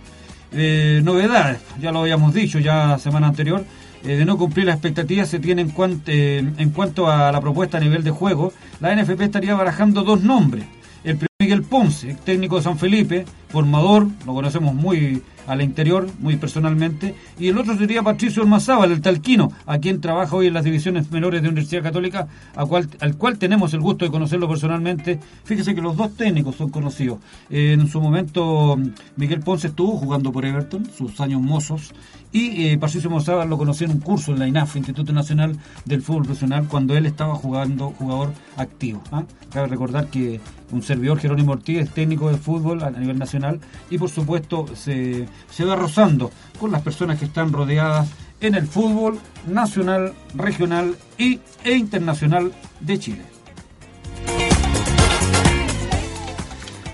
novedades, ya lo habíamos dicho ya semana anterior, de no cumplir las expectativas se tiene en, cuanto, eh, en cuanto a la propuesta a nivel de juego, la NFP estaría barajando dos nombres. El primero Miguel Ponce, técnico de San Felipe, formador, lo conocemos muy al interior, muy personalmente, y el otro sería Patricio Ormazábal, el talquino, a quien trabaja hoy en las divisiones menores de Universidad Católica, cual, al cual tenemos el gusto de conocerlo personalmente. Fíjese que los dos técnicos son conocidos. en su momento, Miguel Ponce estuvo jugando por Everton, sus años mozos, y eh, Patricio lo conocí en un curso en la INAF, Instituto Nacional del Fútbol Profesional, cuando él estaba jugando jugador activo. ¿ah? Cabe recordar que un servidor, Jerónimo Ortiz, es técnico de fútbol a nivel nacional y por supuesto se, se va rozando con las personas que están rodeadas en el fútbol nacional, regional y, e internacional de Chile.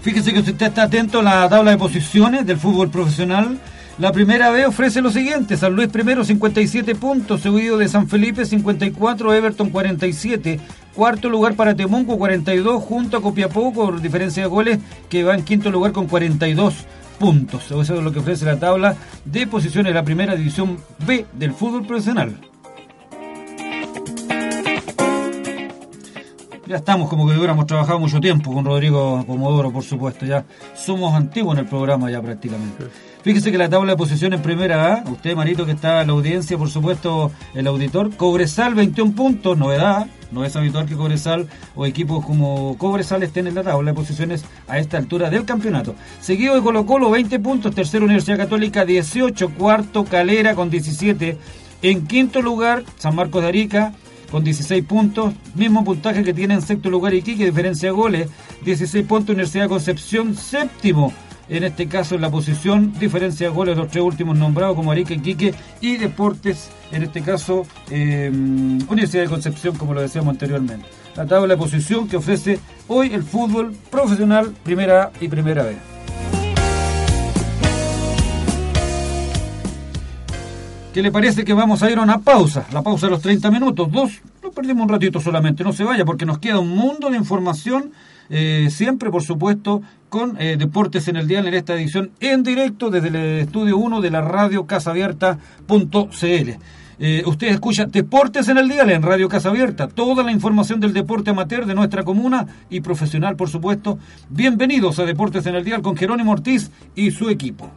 Fíjese que usted está atento a la tabla de posiciones del fútbol profesional. La primera B ofrece lo siguiente, San Luis primero 57 puntos, seguido de San Felipe 54, Everton 47, cuarto lugar para Temuco 42, junto a Copiapó por diferencia de goles que va en quinto lugar con 42 puntos. Eso es lo que ofrece la tabla de posiciones de la primera división B del fútbol profesional. Ya estamos como que hubiéramos trabajado mucho tiempo con Rodrigo Pomodoro, por supuesto. Ya somos antiguos en el programa ya prácticamente. Fíjese que la tabla de posición en primera A, usted Marito que está en la audiencia, por supuesto, el auditor, Cobresal 21 puntos, novedad, no es habitual que Cobresal o equipos como Cobresal estén en la tabla de posiciones a esta altura del campeonato. Seguido de Colo Colo 20 puntos, tercera Universidad Católica 18, cuarto Calera con 17, en quinto lugar San Marcos de Arica con 16 puntos, mismo puntaje que tiene en sexto lugar Iquique, diferencia de goles, 16 puntos Universidad de Concepción, séptimo en este caso en la posición, diferencia de goles los tres últimos nombrados como Arica, Quique y Deportes, en este caso eh, Universidad de Concepción, como lo decíamos anteriormente. La tabla de posición que ofrece hoy el fútbol profesional, primera A y primera B. ¿Qué le parece que vamos a ir a una pausa? La pausa de los 30 minutos. Dos, no perdimos un ratito solamente, no se vaya porque nos queda un mundo de información, eh, siempre por supuesto con eh, Deportes en el Dial en esta edición en directo desde el estudio 1 de la radio casabierta.cl. Eh, usted escucha Deportes en el Dial en Radio Casa Abierta, toda la información del deporte amateur de nuestra comuna y profesional, por supuesto. Bienvenidos a Deportes en el Dial con Jerónimo Ortiz y su equipo.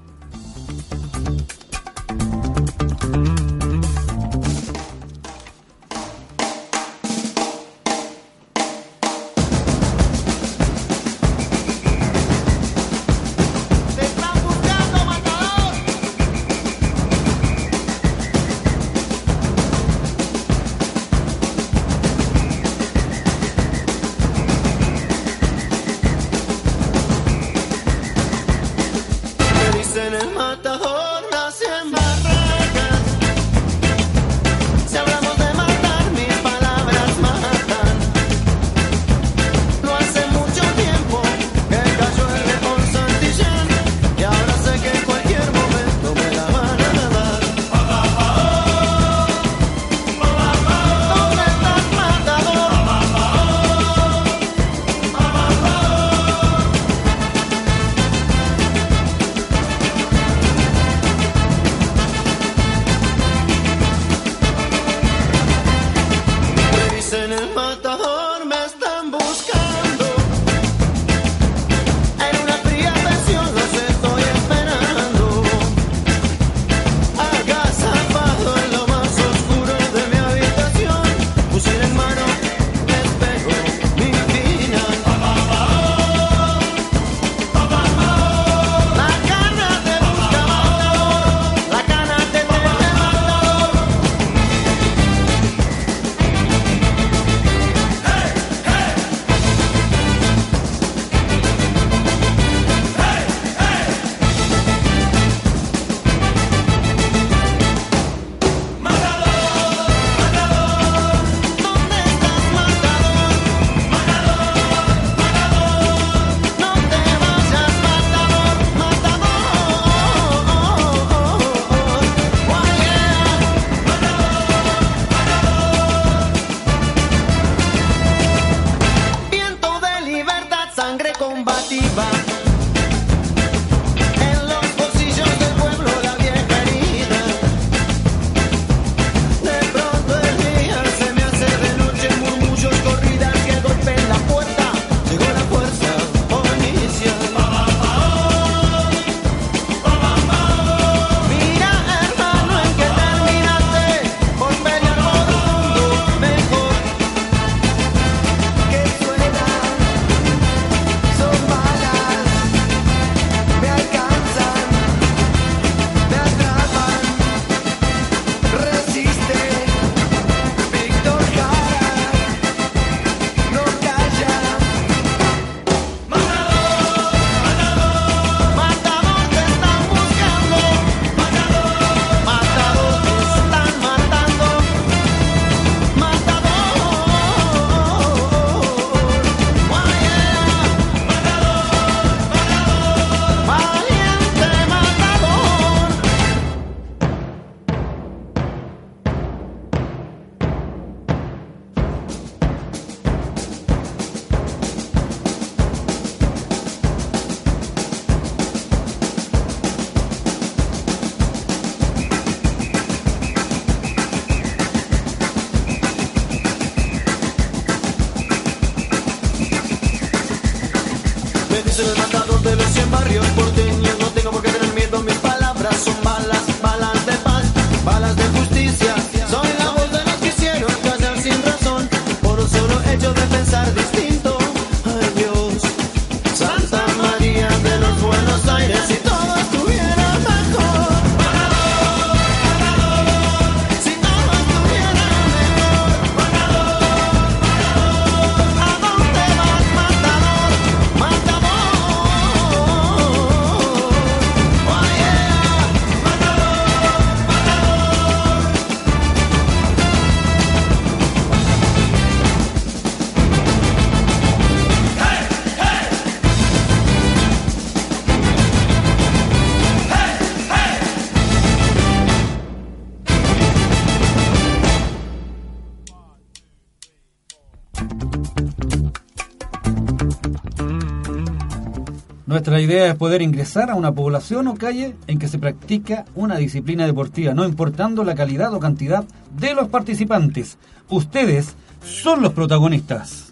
Nuestra idea es poder ingresar a una población o calle en que se practica una disciplina deportiva, no importando la calidad o cantidad de los participantes. Ustedes son los protagonistas.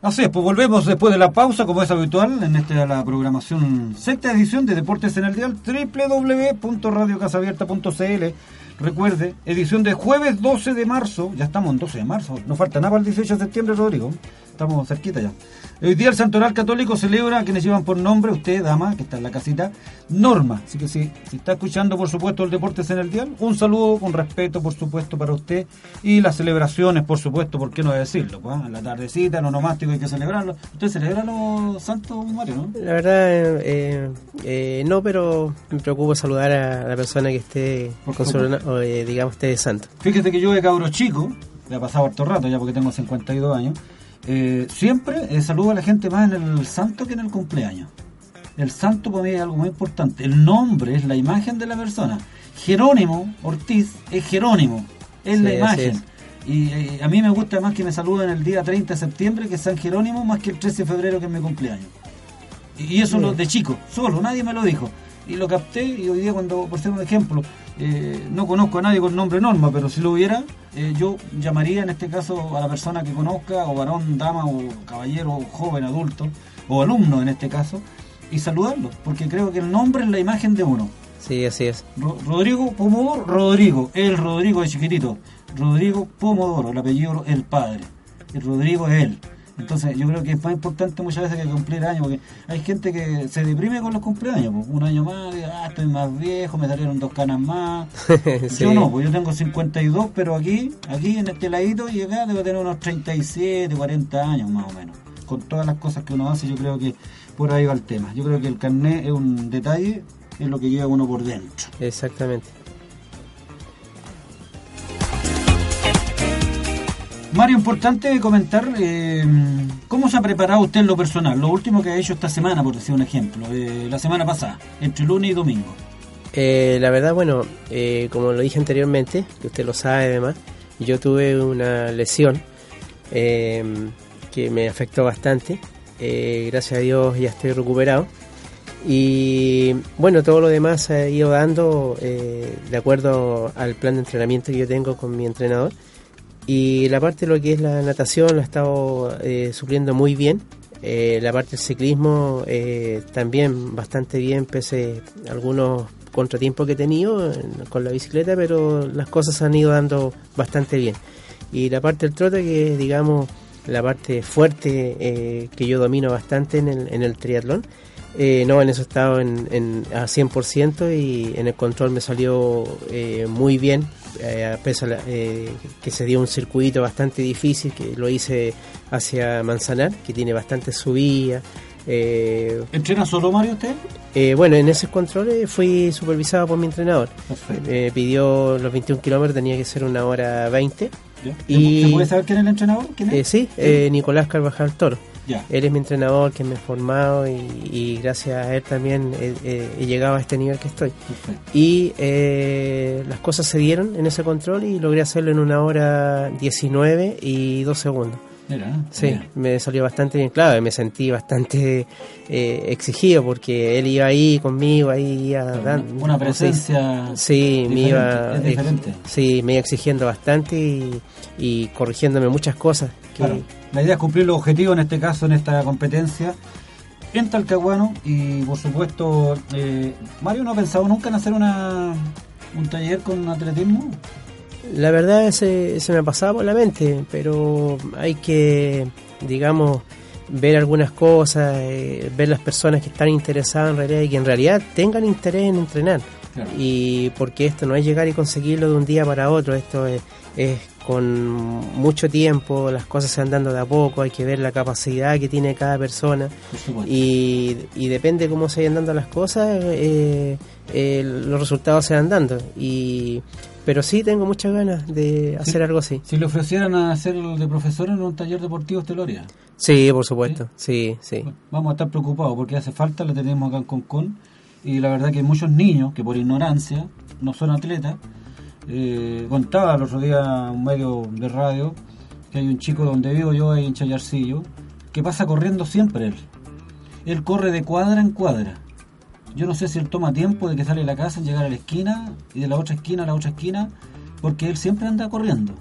Así es, pues volvemos después de la pausa, como es habitual, en esta la programación sexta edición de Deportes en el Dial, www.radiocasabierta.cl. Recuerde, edición de jueves 12 de marzo, ya estamos en 12 de marzo, no falta nada para el 18 de septiembre, Rodrigo, estamos cerquita ya. Hoy día el Santoral Católico celebra a quienes llevan por nombre, usted, dama, que está en la casita, Norma. Así que si, si está escuchando, por supuesto, el Deportes en el Dial, un saludo con respeto, por supuesto, para usted. Y las celebraciones, por supuesto, ¿por qué no decirlo? Pues, la tardecita, no nomástico, hay que celebrarlo. ¿Usted celebra los santos, Mario, no? La verdad, eh, eh, no, pero me preocupo saludar a la persona que esté, Por con su, eh, digamos, de santo. Fíjate que yo de cabro chico, me ha pasado harto rato ya porque tengo 52 años, eh, siempre eh, saludo a la gente más en el santo que en el cumpleaños. El santo para mí es algo muy importante. El nombre es la imagen de la persona. Jerónimo Ortiz es Jerónimo, es la Sí, imagen. Y eh, a mí me gusta más que me saluden el día 30 de septiembre, que es San Jerónimo, más que el 13 de febrero, que es mi cumpleaños. Y y eso lo de chico, solo, nadie me lo dijo. Y lo capté y hoy día cuando, por ser un ejemplo, eh, no conozco a nadie con nombre Norma, pero si lo hubiera, eh, yo llamaría en este caso a la persona que conozca, o varón, dama, o caballero, o joven, adulto, o alumno en este caso, y saludarlo, porque creo que el nombre es la imagen de uno. Sí, así es. Ro- Rodrigo Pomodoro, Rodrigo, el Rodrigo de chiquitito. Rodrigo Pomodoro, el apellido el padre. El Rodrigo es él. Entonces yo creo que es más importante muchas veces que cumplir años, porque hay gente que se deprime con los cumpleaños. pues. Un año más, ah, estoy más viejo, me salieron dos canas más. Sí. Yo no, pues yo tengo 52, pero aquí, aquí en este ladito y acá debo tener unos 37, 40 años más o menos. Con todas las cosas que uno hace, yo creo que por ahí va el tema. Yo creo que el carnet es un detalle, es lo que lleva uno por dentro. Exactamente. Mario, importante comentar eh, cómo se ha preparado usted en lo personal, lo último que ha hecho esta semana, por decir un ejemplo, eh, la semana pasada, entre lunes y domingo. Eh, la verdad, bueno, como lo dije anteriormente, que usted lo sabe además, yo tuve una lesión que me afectó bastante. Gracias a Dios ya estoy recuperado. Y bueno, todo lo demás ha ido dando de acuerdo al plan de entrenamiento que yo tengo con mi entrenador. Y la parte de lo que es la natación lo he estado eh, supliendo muy bien. Eh, la parte del ciclismo eh, también bastante bien, pese a algunos contratiempos que he tenido en- con la bicicleta, pero las cosas han ido dando bastante bien. Y la parte del trote, que digamos la parte fuerte eh, que yo domino bastante en el, en el triatlón, eh, no, en eso he estado en, en, a 100% y en el control me salió eh, muy bien, eh, a pesar la- eh, que se dio un circuito bastante difícil, que lo hice hacia Manzanar, que tiene bastante subida. eh, ¿Entrena solo Mario usted? eh, bueno, en esos controles fui supervisado por mi entrenador. Perfecto. Me pidió los 21 kilómetros, tenía que ser una hora 20. ¿Ya? y- ¿Se puede saber quién es el entrenador? ¿Quién es? Eh, sí, eh, Nicolás Carvajal Toro. Ya. Él es mi entrenador, que me ha formado y, y gracias a él también he, he- he llegado a este nivel que estoy. Y eh, las cosas se dieron en ese control y logré hacerlo en una hora 19 y 2 segundos. Mira. Sí, me salió bastante bien, claro, y me sentí bastante eh, exigido porque él iba ahí conmigo, ahí iba dando- Una presencia. Sí, me iba, es diferente. sí, me iba exigiendo bastante y, y corrigiéndome muchas cosas. Que, Claro. La idea es cumplir los objetivos, en este caso, en esta competencia, en Talcahuano. Y por supuesto, eh, Mario no ha pensado nunca en hacer una, un taller con atletismo. La verdad se, se me pasaba por la mente, pero hay que, digamos, ver algunas cosas, eh, ver las personas que están interesadas en realidad y que en realidad tengan interés en entrenar. Claro. Y porque esto no es llegar y conseguirlo de un día para otro, esto es, es con mucho tiempo, las cosas se van dando de a poco, hay que ver la capacidad que tiene cada persona y, y depende cómo se vayan dando las cosas, eh, eh, los resultados se van dando. Y, pero sí tengo muchas ganas de hacer algo así. Si le ofrecieran a hacer de profesor en un taller deportivo, ¿usted lo haría? Sí, por supuesto, sí, sí. Vamos a estar preocupados porque hace falta, lo tenemos acá en Concón. Y la verdad que hay muchos niños que por ignorancia no son atletas. Eh, contaba el otro día un medio de radio que hay un chico donde vivo yo, ahí en Chayarcillo, que pasa corriendo siempre él. Él corre de cuadra en cuadra. Yo no sé si él toma tiempo de que sale de la casa, llegar a la esquina y de la otra esquina a la otra esquina, porque él siempre anda corriendo.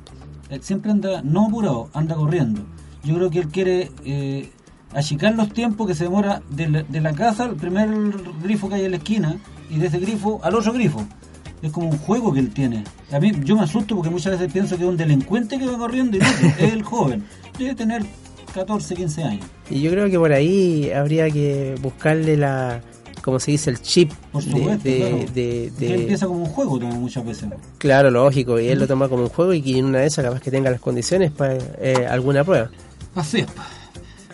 Él siempre anda, no apurado, anda corriendo. Yo creo que él quiere eh, achicar los tiempos que se demora de la, casa al primer grifo que hay en la esquina y de ese grifo al otro grifo. Es como un juego que él tiene. A mí yo me asusto porque muchas veces pienso que es un delincuente que va corriendo y no, es el joven. Debe tener 14, 15 años. Y yo creo que por ahí habría que buscarle la, como se dice, el chip Por de, supuesto, de- claro. de- Que de- empieza como un juego toma muchas veces. Claro, lógico, y él lo toma como un juego y que en una de esas capaz que tenga las condiciones para eh, alguna prueba. Así es.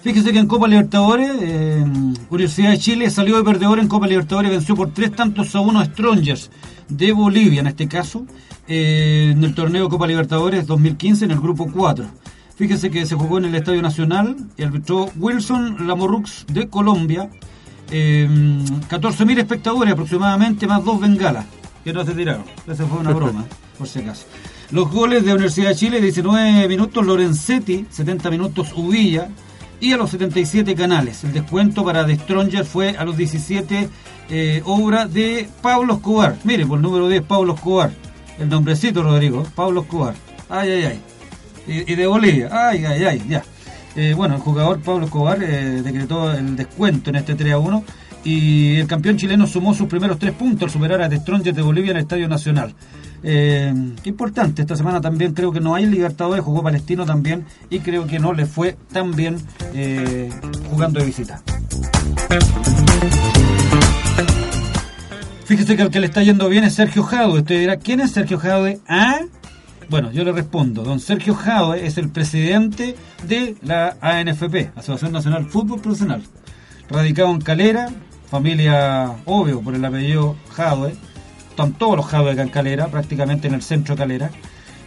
Fíjese que en Copa Libertadores, eh, Universidad de Chile salió de perdedor en Copa Libertadores venció por tres tantos a uno a Strongers de Bolivia, en este caso, eh, en el torneo Copa Libertadores 2015 en el grupo 4. Fíjese que se jugó en el Estadio Nacional y arbitró Wilson Lamorux de Colombia. Eh, 14.000 espectadores aproximadamente, más dos bengalas, que no se tiraron. Esa fue una broma, por si acaso. Los goles de Universidad de Chile, 19 minutos Lorenzetti, 70 minutos Uvilla y a los 77 Canales. El descuento para The Stronger fue a los 17 eh, obra de Pablo Escobar. Mire, por el número 10, Pablo Escobar. El nombrecito, Rodrigo, Pablo Escobar. Ay, ay, ay. Y, y de Bolivia. Ay, ay, ay, ya. Eh, bueno, el jugador Pablo Escobar eh, decretó el descuento en este 3 a 1 y el campeón chileno sumó sus primeros tres puntos al superar a The Strongers de Bolivia en el Estadio Nacional. Eh, importante, esta semana también creo que no hay Libertadores, jugó Palestino también y creo que no le fue tan bien eh, jugando de visita. Fíjese que el que le está yendo bien es Sergio Jadwe. Usted dirá, ¿quién es Sergio Jadwe? ¿Ah? Bueno, yo le respondo. Don Sergio Jadwe es el presidente de la ANFP, Asociación Nacional Fútbol Profesional. Radicado en Calera, familia, obvio, por el apellido Jadwe. Están todos los Jadwe acá en Calera, prácticamente en el centro de Calera.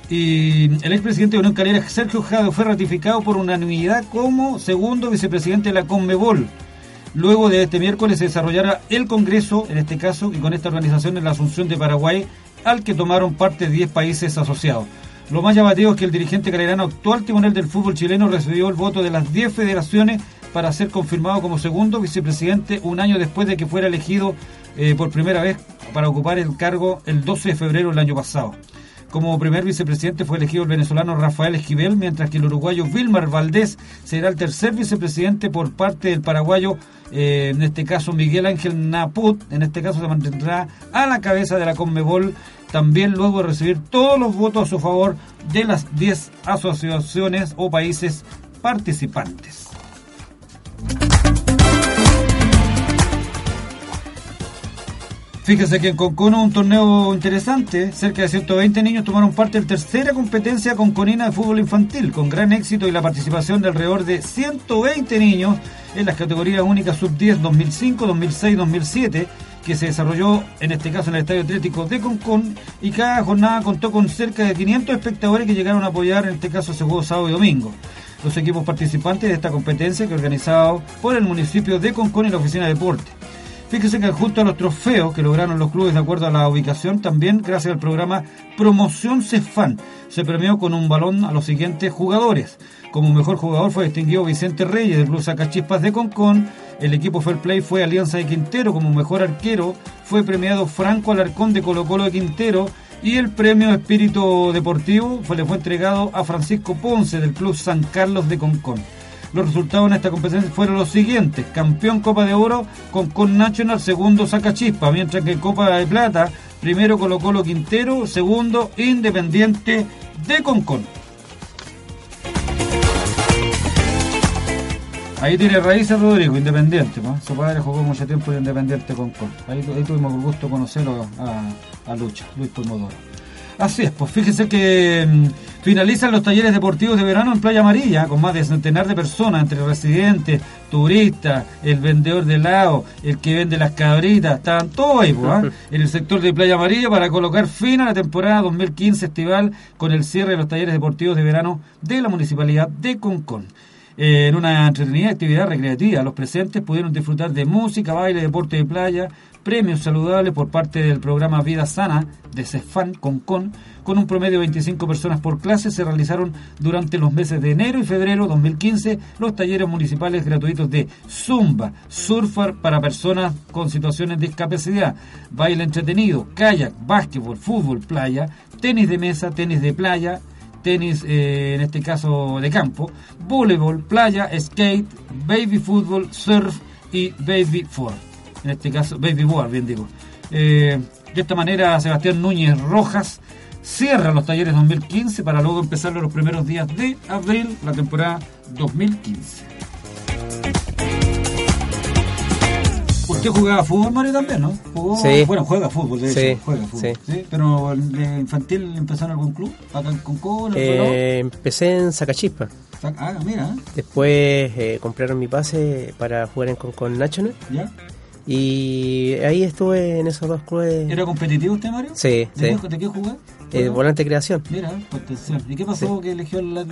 Y el expresidente de Unión Calera, Sergio Jadwe, fue ratificado por unanimidad como segundo vicepresidente de la Conmebol. Luego de este miércoles se desarrollará el Congreso, en este caso, y con esta organización en la Asunción de Paraguay, al que tomaron parte 10 países asociados. Lo más llamativo es que el dirigente calerano actual timonel del fútbol chileno recibió el voto de las 10 federaciones para ser confirmado como segundo vicepresidente un año después de que fuera elegido eh, por primera vez para ocupar el cargo el 12 de febrero del año pasado. Como primer vicepresidente fue elegido el venezolano Rafael Esquivel, mientras que el uruguayo Vilmar Valdés será el tercer vicepresidente por parte del paraguayo, eh, en este caso Miguel Ángel Naput, en este caso se mantendrá a la cabeza de la Conmebol, también luego de recibir todos los votos a su favor de las 10 asociaciones o países participantes. Fíjese que en Concón hubo un torneo interesante. Cerca de 120 niños tomaron parte en tercera competencia conconina de fútbol infantil, con gran éxito y la participación de alrededor de 120 niños en las categorías únicas sub-10 2005, 2006, 2007, que se desarrolló en este caso en el Estadio Atlético de Concón. Y cada jornada contó con cerca de 500 espectadores que llegaron a apoyar, en este caso se jugó sábado y domingo. Los equipos participantes de esta competencia, que organizado por el municipio de Concón y la Oficina de Deporte. Fíjese que junto a los trofeos que lograron los clubes de acuerdo a la ubicación, también gracias al programa Promoción Cefan, se premió con un balón a los siguientes jugadores. Como mejor jugador fue distinguido Vicente Reyes del Club Sacachispas de Concón. El equipo Fair Play fue Alianza de Quintero. Como mejor arquero fue premiado Franco Alarcón de Colo Colo de Quintero. Y el premio Espíritu Deportivo fue, le fue entregado a Francisco Ponce del Club San Carlos de Concón. Los resultados en esta competencia fueron los siguientes. Campeón Copa de Oro con Con National, segundo Sacachispa, mientras que Copa de Plata, primero Colo Colo Quintero, segundo Independiente de Concón. Ahí tiene raíces Rodrigo, Independiente. ¿no? Su padre jugó mucho tiempo en Independiente Concón. Ahí, ahí tuvimos el gusto de conocerlo a, a Lucha, Luis Pomodoro. Así es, pues fíjese que mm, finalizan los talleres deportivos de verano en Playa Amarilla, con más de centenar de personas, entre residentes, turistas, el vendedor de helado, el que vende las cabritas, estaban todos ahí, pues, ¿ah? en el sector de Playa Amarilla para colocar fin a la temporada 2015 estival con el cierre de los talleres deportivos de verano de la Municipalidad de Concón. eh, en una entretenida actividad recreativa. Los presentes pudieron disfrutar de música, baile, deporte de playa, premios saludables por parte del programa Vida Sana de CEFAN Concon, con un promedio de 25 personas por clase. Se realizaron durante los meses de enero y febrero 2015 los talleres municipales gratuitos de Zumba, Surfar para personas con situaciones de discapacidad, baile entretenido, kayak, básquetbol, fútbol, playa, tenis de mesa, tenis de playa, tenis, eh, en este caso de campo, voleibol, playa, skate, baby fútbol, surf y baby four. En este caso, baby board, bien digo. Eh, de esta manera, Sebastián Núñez Rojas cierra los talleres 2015 para luego empezar los primeros días de abril, la temporada 2015. Usted jugaba fútbol, Mario, también, ¿no? Jugó, Sí. Bueno, juega fútbol, de Sí, juega fútbol. sí. ¿sí? Pero de infantil empezó en algún club, acá en Concón, en Eh, empecé en Sacachispa. Ah, mira, Después eh, compraron mi pase para jugar en Concon National. ¿ya? Y ahí estuve en esos dos clubes. ¿Era competitivo usted, Mario? Sí, ¿De, sí. qué, de qué jugaba? Eh, volante creación. Mira, potencial. ¿Y qué pasó que eligió el, el?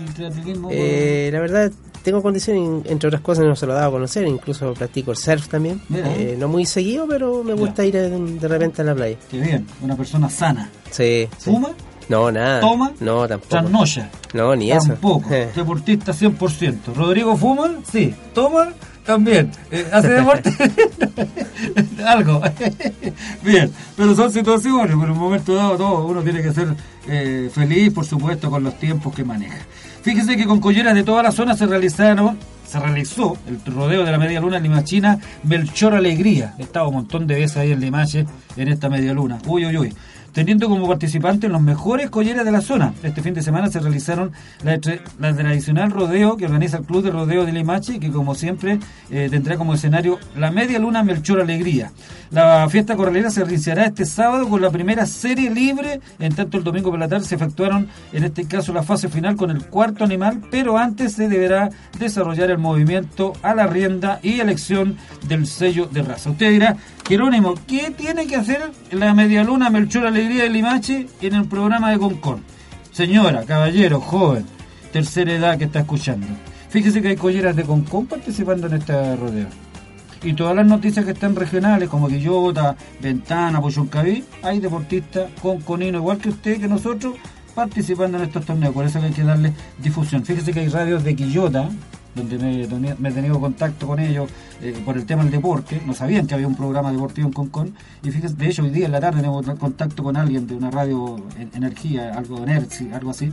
Eh, la verdad, tengo condiciones, entre otras cosas, no se lo daba a conocer. Incluso practico el surf también. Mira. Eh, no muy seguido, pero me gusta ir de, repente a la playa. Qué bien, una persona sana. Sí, sí. ¿Fuma? No, nada. ¿Toma? No, tampoco. Trasnocha. No, ni eso. Tampoco. Deportista 100%. ¿Rodrigo fuma? Sí. ¿Toma? También. Eh, ¿Hace deporte? Algo. Bien. Pero son situaciones. Por un momento dado, todo uno tiene que ser eh, feliz, por supuesto, con los tiempos que maneja. Fíjese que con colleras de toda la zona se realizaron. Se realizó el rodeo de la media luna en Limachina, Melchor Alegría. He estado un montón de veces ahí en Limache en esta media luna. Uy, uy, uy teniendo como participantes los mejores colleras de la zona. Este fin de semana se realizaron la, tradicional rodeo que organiza el Club de Rodeo de Limache, que como siempre eh, tendrá como escenario la Media Luna Melchor Alegría. La fiesta corralera se realizará este sábado con la primera serie libre, en tanto el domingo por la tarde se efectuaron en este caso la fase final con el cuarto animal, pero antes se deberá desarrollar el movimiento a la rienda y elección del sello de raza. Usted dirá, Jerónimo, ¿qué tiene que hacer la Media Luna Melchor Alegría de Limache en el programa de Concon? Señora, caballero, joven, tercera edad que está escuchando. Fíjese que hay colleras de Concon participando en este rodeo. Y todas las noticias que están regionales, como Quillota, Ventana, Pochoncaví, hay deportistas conconinos, igual que usted, que nosotros, participando en estos torneos. Por eso hay que darle difusión. Fíjese que hay radios de Quillota, donde me, he tenido contacto con ellos eh, por el tema del deporte. No sabían que había un programa deportivo en Concon. Y fíjese, de hecho, hoy día en la tarde tengo contacto con alguien de una radio en- Energía, algo de Energy, algo así,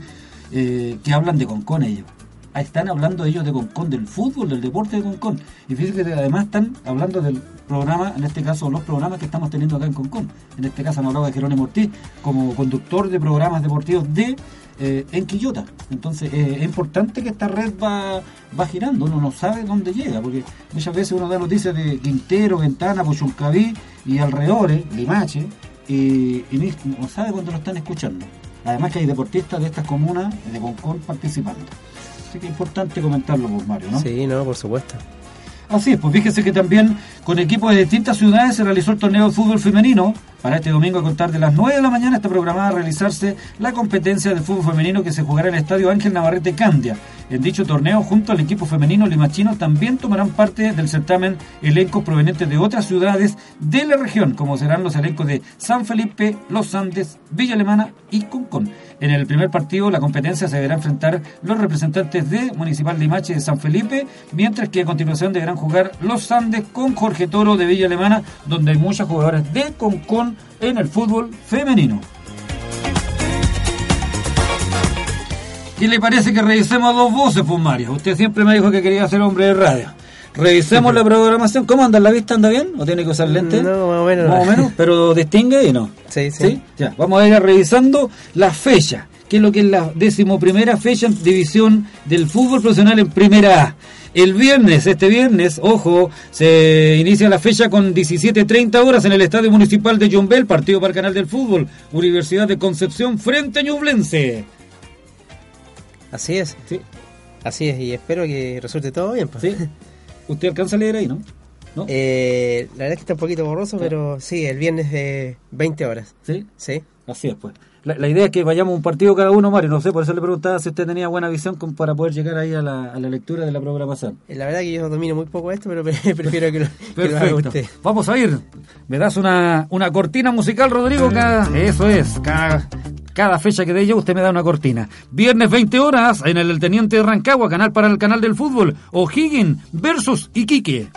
eh, que hablan de Concon ellos. Ahí están hablando ellos de Concon, del fútbol, del deporte de Concon. Y fíjense que además están hablando del programa, en este caso los programas que estamos teniendo acá en Concon. En este caso han hablado de Jerónimo Ortiz como conductor de programas deportivos de eh, en Quillota. Entonces eh, es importante que esta red va, va girando, uno no sabe dónde llega, porque muchas veces uno da noticias de Quintero, Ventana, Pochuncaví y alrededores, Limache, y, y no sabe cuándo lo están escuchando. Además que hay deportistas de estas comunas de Concon participando. Así que es importante comentarlo, pues, Mario, ¿no? Sí, no, por supuesto. Así es, pues fíjese que también con equipos de distintas ciudades se realizó el torneo de fútbol femenino. Para este domingo a contar de las 9 de la mañana está programada a realizarse la competencia de fútbol femenino que se jugará en el Estadio Ángel Navarrete Candia. En dicho torneo, junto al equipo femenino limachino, también tomarán parte del certamen elencos provenientes de otras ciudades de la región, como serán los elencos de San Felipe, Los Andes, Villa Alemana y Concón. En el primer partido, la competencia se deberá enfrentar los representantes de Municipal Limache de San Felipe, mientras que a continuación deberán jugar Los Andes con Jorge Toro de Villa Alemana, donde hay muchas jugadoras de Concón en el fútbol femenino. ¿Qué le parece que revisemos dos voces, pues? Usted siempre me dijo que quería ser hombre de radio. Revisemos la programación. ¿Cómo anda la vista? ¿Anda bien? ¿O tiene que usar lentes? No, más o menos. Más o menos, pero distingue y no. Sí, sí. Ya, vamos a ir revisando la fecha, que es lo que es la decimoprimera fecha en división del fútbol profesional en primera A. El viernes, este viernes, ojo, se inicia la fecha con 17.30 horas en el Estadio Municipal de Yombel, partido para el Canal del Fútbol, Universidad de Concepción frente a Ñublense. Así es, Sí, así es, y espero que resulte todo bien. pues. sí. Usted alcanza a leer ahí, ¿no? ¿No? Eh, la verdad es que está un poquito borroso, pero sí, el viernes de 20 horas. Sí. Sí. Así es, pues. La, idea es que vayamos un partido cada uno, Mario. No sé, por eso le preguntaba si usted tenía buena visión para poder llegar ahí a la, a la, lectura de la programación. La verdad que yo domino muy poco esto, pero prefiero que lo, haga usted. Vamos a ir. ¿Me das una, una cortina musical, Rodrigo? Cada, eso es. Cada, cada fecha que dé yo, usted me da una cortina. Viernes 20 horas en el, Teniente de Rancagua, canal para el canal del fútbol. O'Higgins versus Iquique.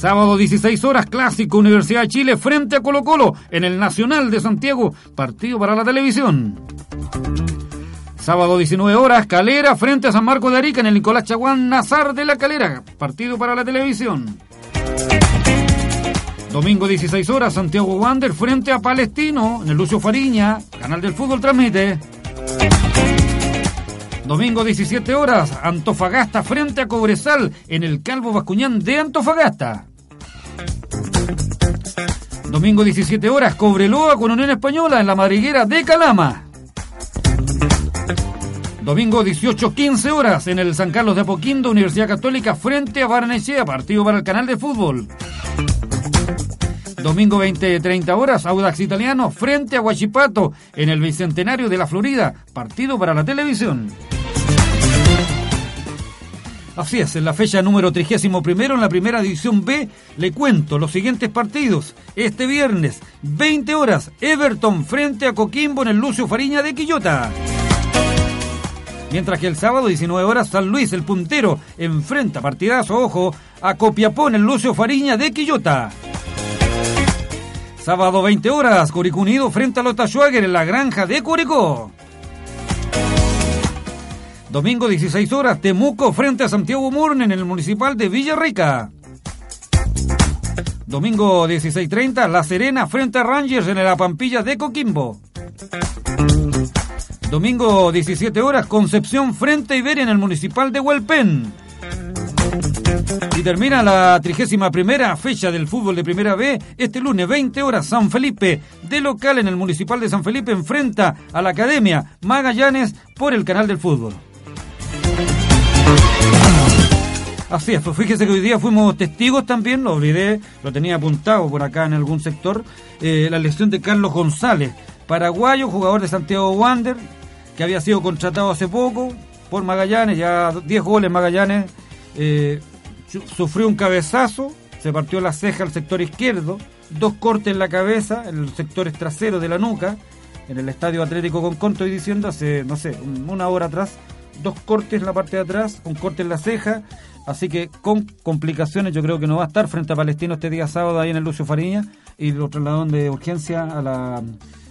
Sábado 16 horas, clásico Universidad de Chile frente a Colo Colo en el Nacional de Santiago, partido para la televisión. Sábado 19 horas, Calera frente a San Marco de Arica en el Nicolás Chaguán Nazar de la Calera, partido para la televisión. Domingo 16 horas, Santiago Wander frente a Palestino en el Lucio Fariña, canal del fútbol transmite. Domingo 17 horas, Antofagasta frente a Cobresal en el Calvo Bascuñán de Antofagasta. Domingo 17 horas, Cobreloa con Unión Española en la madriguera de Calama. Domingo 18, 15 horas en el San Carlos de Apoquindo, Universidad Católica frente a Barnechea, partido para el canal de fútbol. Domingo 20, 30 horas, Audax Italiano frente a Huachipato en el Bicentenario de la Florida, partido para la televisión. Así es, en la fecha número 31 en la primera división B, le cuento los siguientes partidos. Este viernes, 20 horas, Everton frente a Coquimbo en el Lucio Fariña de Quillota. Mientras que el sábado, 19 horas, San Luis, el puntero, enfrenta partidazo, ojo, a Copiapó en el Lucio Fariña de Quillota. Sábado, 20 horas, Curicó Unido frente a Lota Schwager en la granja de Curicó. Domingo 16 horas, Temuco frente a Santiago Murn en el municipal de Villarrica. Domingo 16.30, La Serena frente a Rangers en la Pampilla de Coquimbo. Domingo 17 horas, Concepción frente a Iberia en el municipal de Huelpen. Y termina la 31 fecha del fútbol de Primera B. Este lunes, 20 horas, San Felipe, de local en el municipal de San Felipe, enfrenta a la Academia Magallanes por el canal del fútbol. Así es, pues fíjese que hoy día fuimos testigos también, lo olvidé, lo tenía apuntado por acá en algún sector, eh, la elección de Carlos González, paraguayo, jugador de Santiago Wander, que había sido contratado hace poco por Magallanes, ya 10 goles Magallanes, eh, sufrió un cabezazo, se partió la ceja al sector izquierdo, dos cortes en la cabeza, en los sectores traseros de la nuca, en el Estadio Atlético con Conto, y diciendo hace, no sé, una hora atrás, dos cortes en la parte de atrás, un corte en la ceja, así que con complicaciones yo creo que no va a estar frente a Palestino este día sábado ahí en el Lucio Fariña y lo trasladaron de urgencia a la,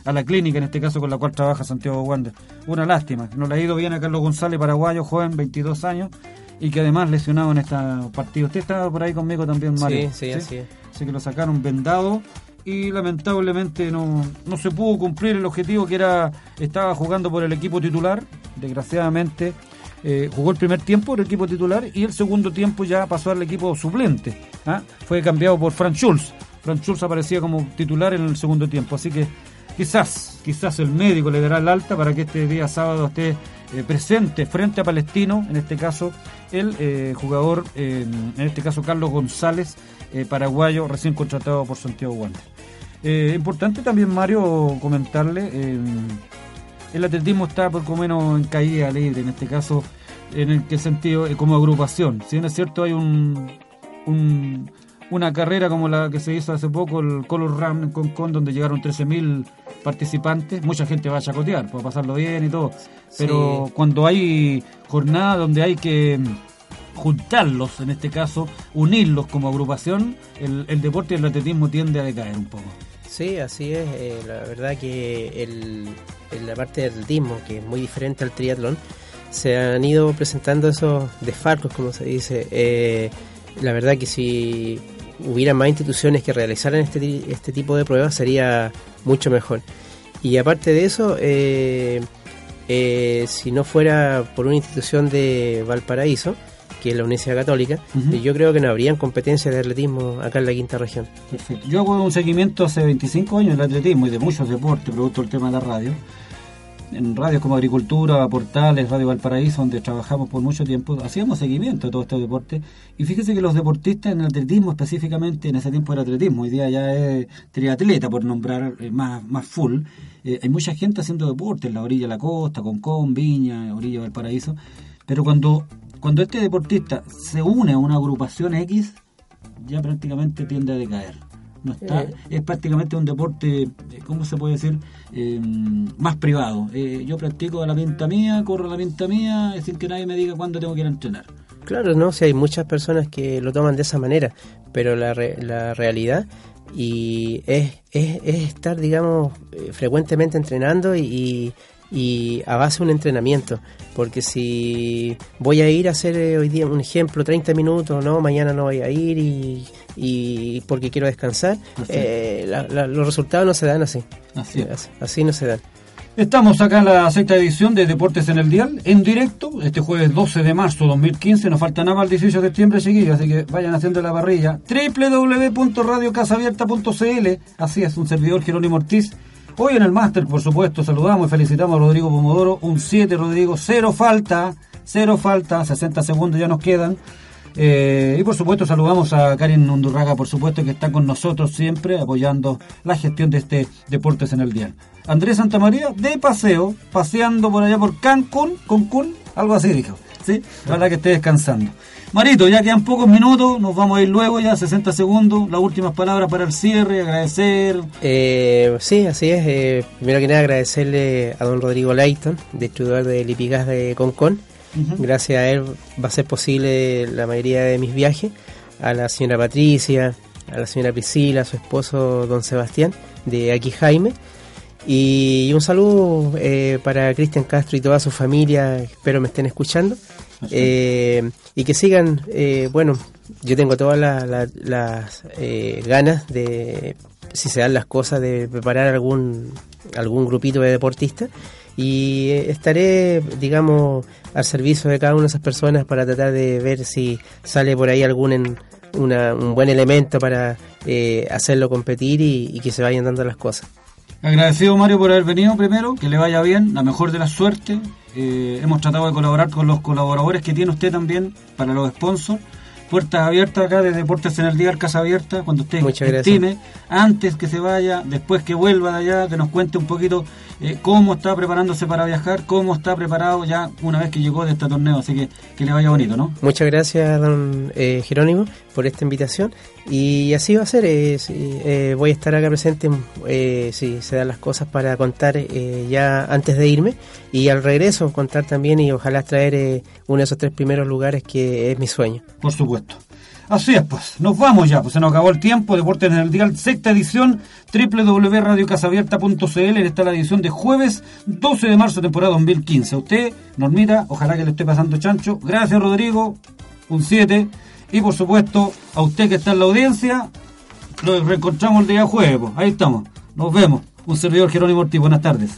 a la clínica, en este caso con la cual trabaja Santiago Wander. Una lástima, no le ha ido bien a Carlos González, paraguayo, joven, 22 años, y que además lesionado en este partido. Usted estaba por ahí conmigo también, Mario. Sí, sí, así es. Así que lo sacaron vendado y lamentablemente no, no se pudo cumplir el objetivo que era estaba jugando por el equipo titular. Desgraciadamente eh, jugó el primer tiempo el equipo titular y el segundo tiempo ya pasó al equipo suplente ¿ah? fue cambiado por Frank Schulz. Frank Schulz aparecía como titular en el segundo tiempo. Así que quizás quizás el médico le dará el alta para que este día sábado esté eh, presente frente a Palestino en este caso el eh, jugador en este caso Carlos González eh, paraguayo recién contratado por Santiago Wander. Eh, importante también, Mario, comentarle, eh, el atletismo está por lo menos en caída libre, en este caso, en el que sentido, como agrupación. Si bien es cierto, hay un, una carrera como la que se hizo hace poco, el Color Run en Concon, donde llegaron 13.000 participantes, mucha gente va a chacotear, para pasarlo bien y todo. Pero cuando hay jornada donde hay que juntarlos, en este caso, unirlos como agrupación, el, el deporte y el atletismo tiende a decaer un poco. Sí, así es. Eh, la verdad que el, en la parte del atletismo, que es muy diferente al triatlón, se han ido presentando esos desfalcos, como se dice. Eh, la verdad que si hubiera más instituciones que realizaran este, este tipo de pruebas sería mucho mejor. Y aparte de eso, eh, si no fuera por una institución de Valparaíso, que es la Universidad Católica, yo creo que no habrían competencias de atletismo acá en la quinta región. Yo hago un seguimiento hace 25 años del atletismo y de muchos deportes, producto del tema de la radio. En radios como Agricultura, Portales, Radio Valparaíso, donde trabajamos por mucho tiempo, hacíamos seguimiento de todo este deporte. Y fíjese que los deportistas en el atletismo específicamente, en ese tiempo era atletismo, hoy día ya es triatleta, por nombrar eh, más, más full. Eh, hay mucha gente haciendo deporte en la orilla de la costa, Concón, Viña, orilla del Paraíso. Pero cuando, cuando este deportista se une a una agrupación X, ya prácticamente tiende a decaer no está, eh. es prácticamente un deporte, eh, ¿cómo se puede decir? Eh, más privado. yo practico a la pinta mía, corro a la pinta mía, sin que nadie me diga cuándo tengo que ir a entrenar. Claro, no, si hay muchas personas que lo toman de esa manera, pero la, la realidad y es, es, es estar, digamos, frecuentemente entrenando y, y a base de un entrenamiento. Porque si voy a ir a hacer eh, hoy día un ejemplo, 30 minutos, no, mañana no voy a ir y, y porque quiero descansar, eh, los resultados no se dan así. Así. así. no se dan. Estamos acá en la sexta edición de Deportes en el Dial, en directo, este jueves 12 de marzo 2015, nos falta nada más el 18 de septiembre seguido, así que vayan haciendo la parrilla. www.radiocasabierta.cl, así es, un servidor Jerónimo Ortiz, Hoy en el máster, por supuesto, saludamos y felicitamos a Rodrigo Pomodoro. Un 7, Rodrigo, cero falta, cero falta, 60 segundos ya nos quedan. Eh, y por supuesto saludamos a Karin Undurraga, por supuesto, que está con nosotros siempre apoyando la gestión de este Deportes en el Día. Andrés Santamaría, de paseo, paseando por allá por Cancún, Cancún, algo así dijo. ¿sí? Para que esté descansando. Marito, ya quedan pocos minutos, nos vamos a ir luego ya, 60 segundos, las últimas palabras para el cierre, agradecer. Eh, sí, así es. Eh, primero que nada agradecerle a don Rodrigo Leighton, distribuidor de Lipigas de Gracias a él va a ser posible la mayoría de mis viajes. A la señora Patricia, a la señora Priscila, a su esposo don Sebastián, de aquí Jaime. Y un saludo eh, para Cristian Castro y toda su familia, espero me estén escuchando. Eh, y que sigan, eh, bueno, yo tengo todas las eh, ganas de, si se dan las cosas, de preparar algún, algún grupito de deportistas y estaré, digamos, al servicio de cada una de esas personas para tratar de ver si sale por ahí algún un buen elemento para hacerlo competir y que se vayan dando las cosas. Agradecido Mario por haber venido primero, que le vaya bien, la mejor de la suerte. Eh, hemos tratado de colaborar con los colaboradores que tiene usted también para los sponsors. Puertas abiertas acá de Deportes en el Día, Casa Abierta, cuando usted estime, antes que se vaya, después que vuelva de allá, que nos cuente un poquito eh, cómo está preparándose para viajar, cómo está preparado ya una vez que llegó de este torneo. Así que que le vaya bonito, ¿no? Muchas gracias, don eh, Jerónimo, por esta invitación. Y así va a ser. Eh, eh voy a estar acá presente si se dan las cosas para contar ya antes de irme. Y al regreso contar también y ojalá traer uno de esos tres primeros lugares que es mi sueño. Por supuesto. Así es, pues, nos vamos ya, pues se nos acabó el tiempo, Deportes en el Dial, sexta edición, www.radiocasabierta.cl, en esta la edición de jueves 12 de marzo, temporada 2015. A usted, Normita, ojalá que le esté pasando chancho. Gracias, Rodrigo, un 7. Y por supuesto, a usted que está en la audiencia, lo reencontramos el día jueves, pues. ahí estamos, nos vemos. Un servidor Jerónimo Ortiz, buenas tardes.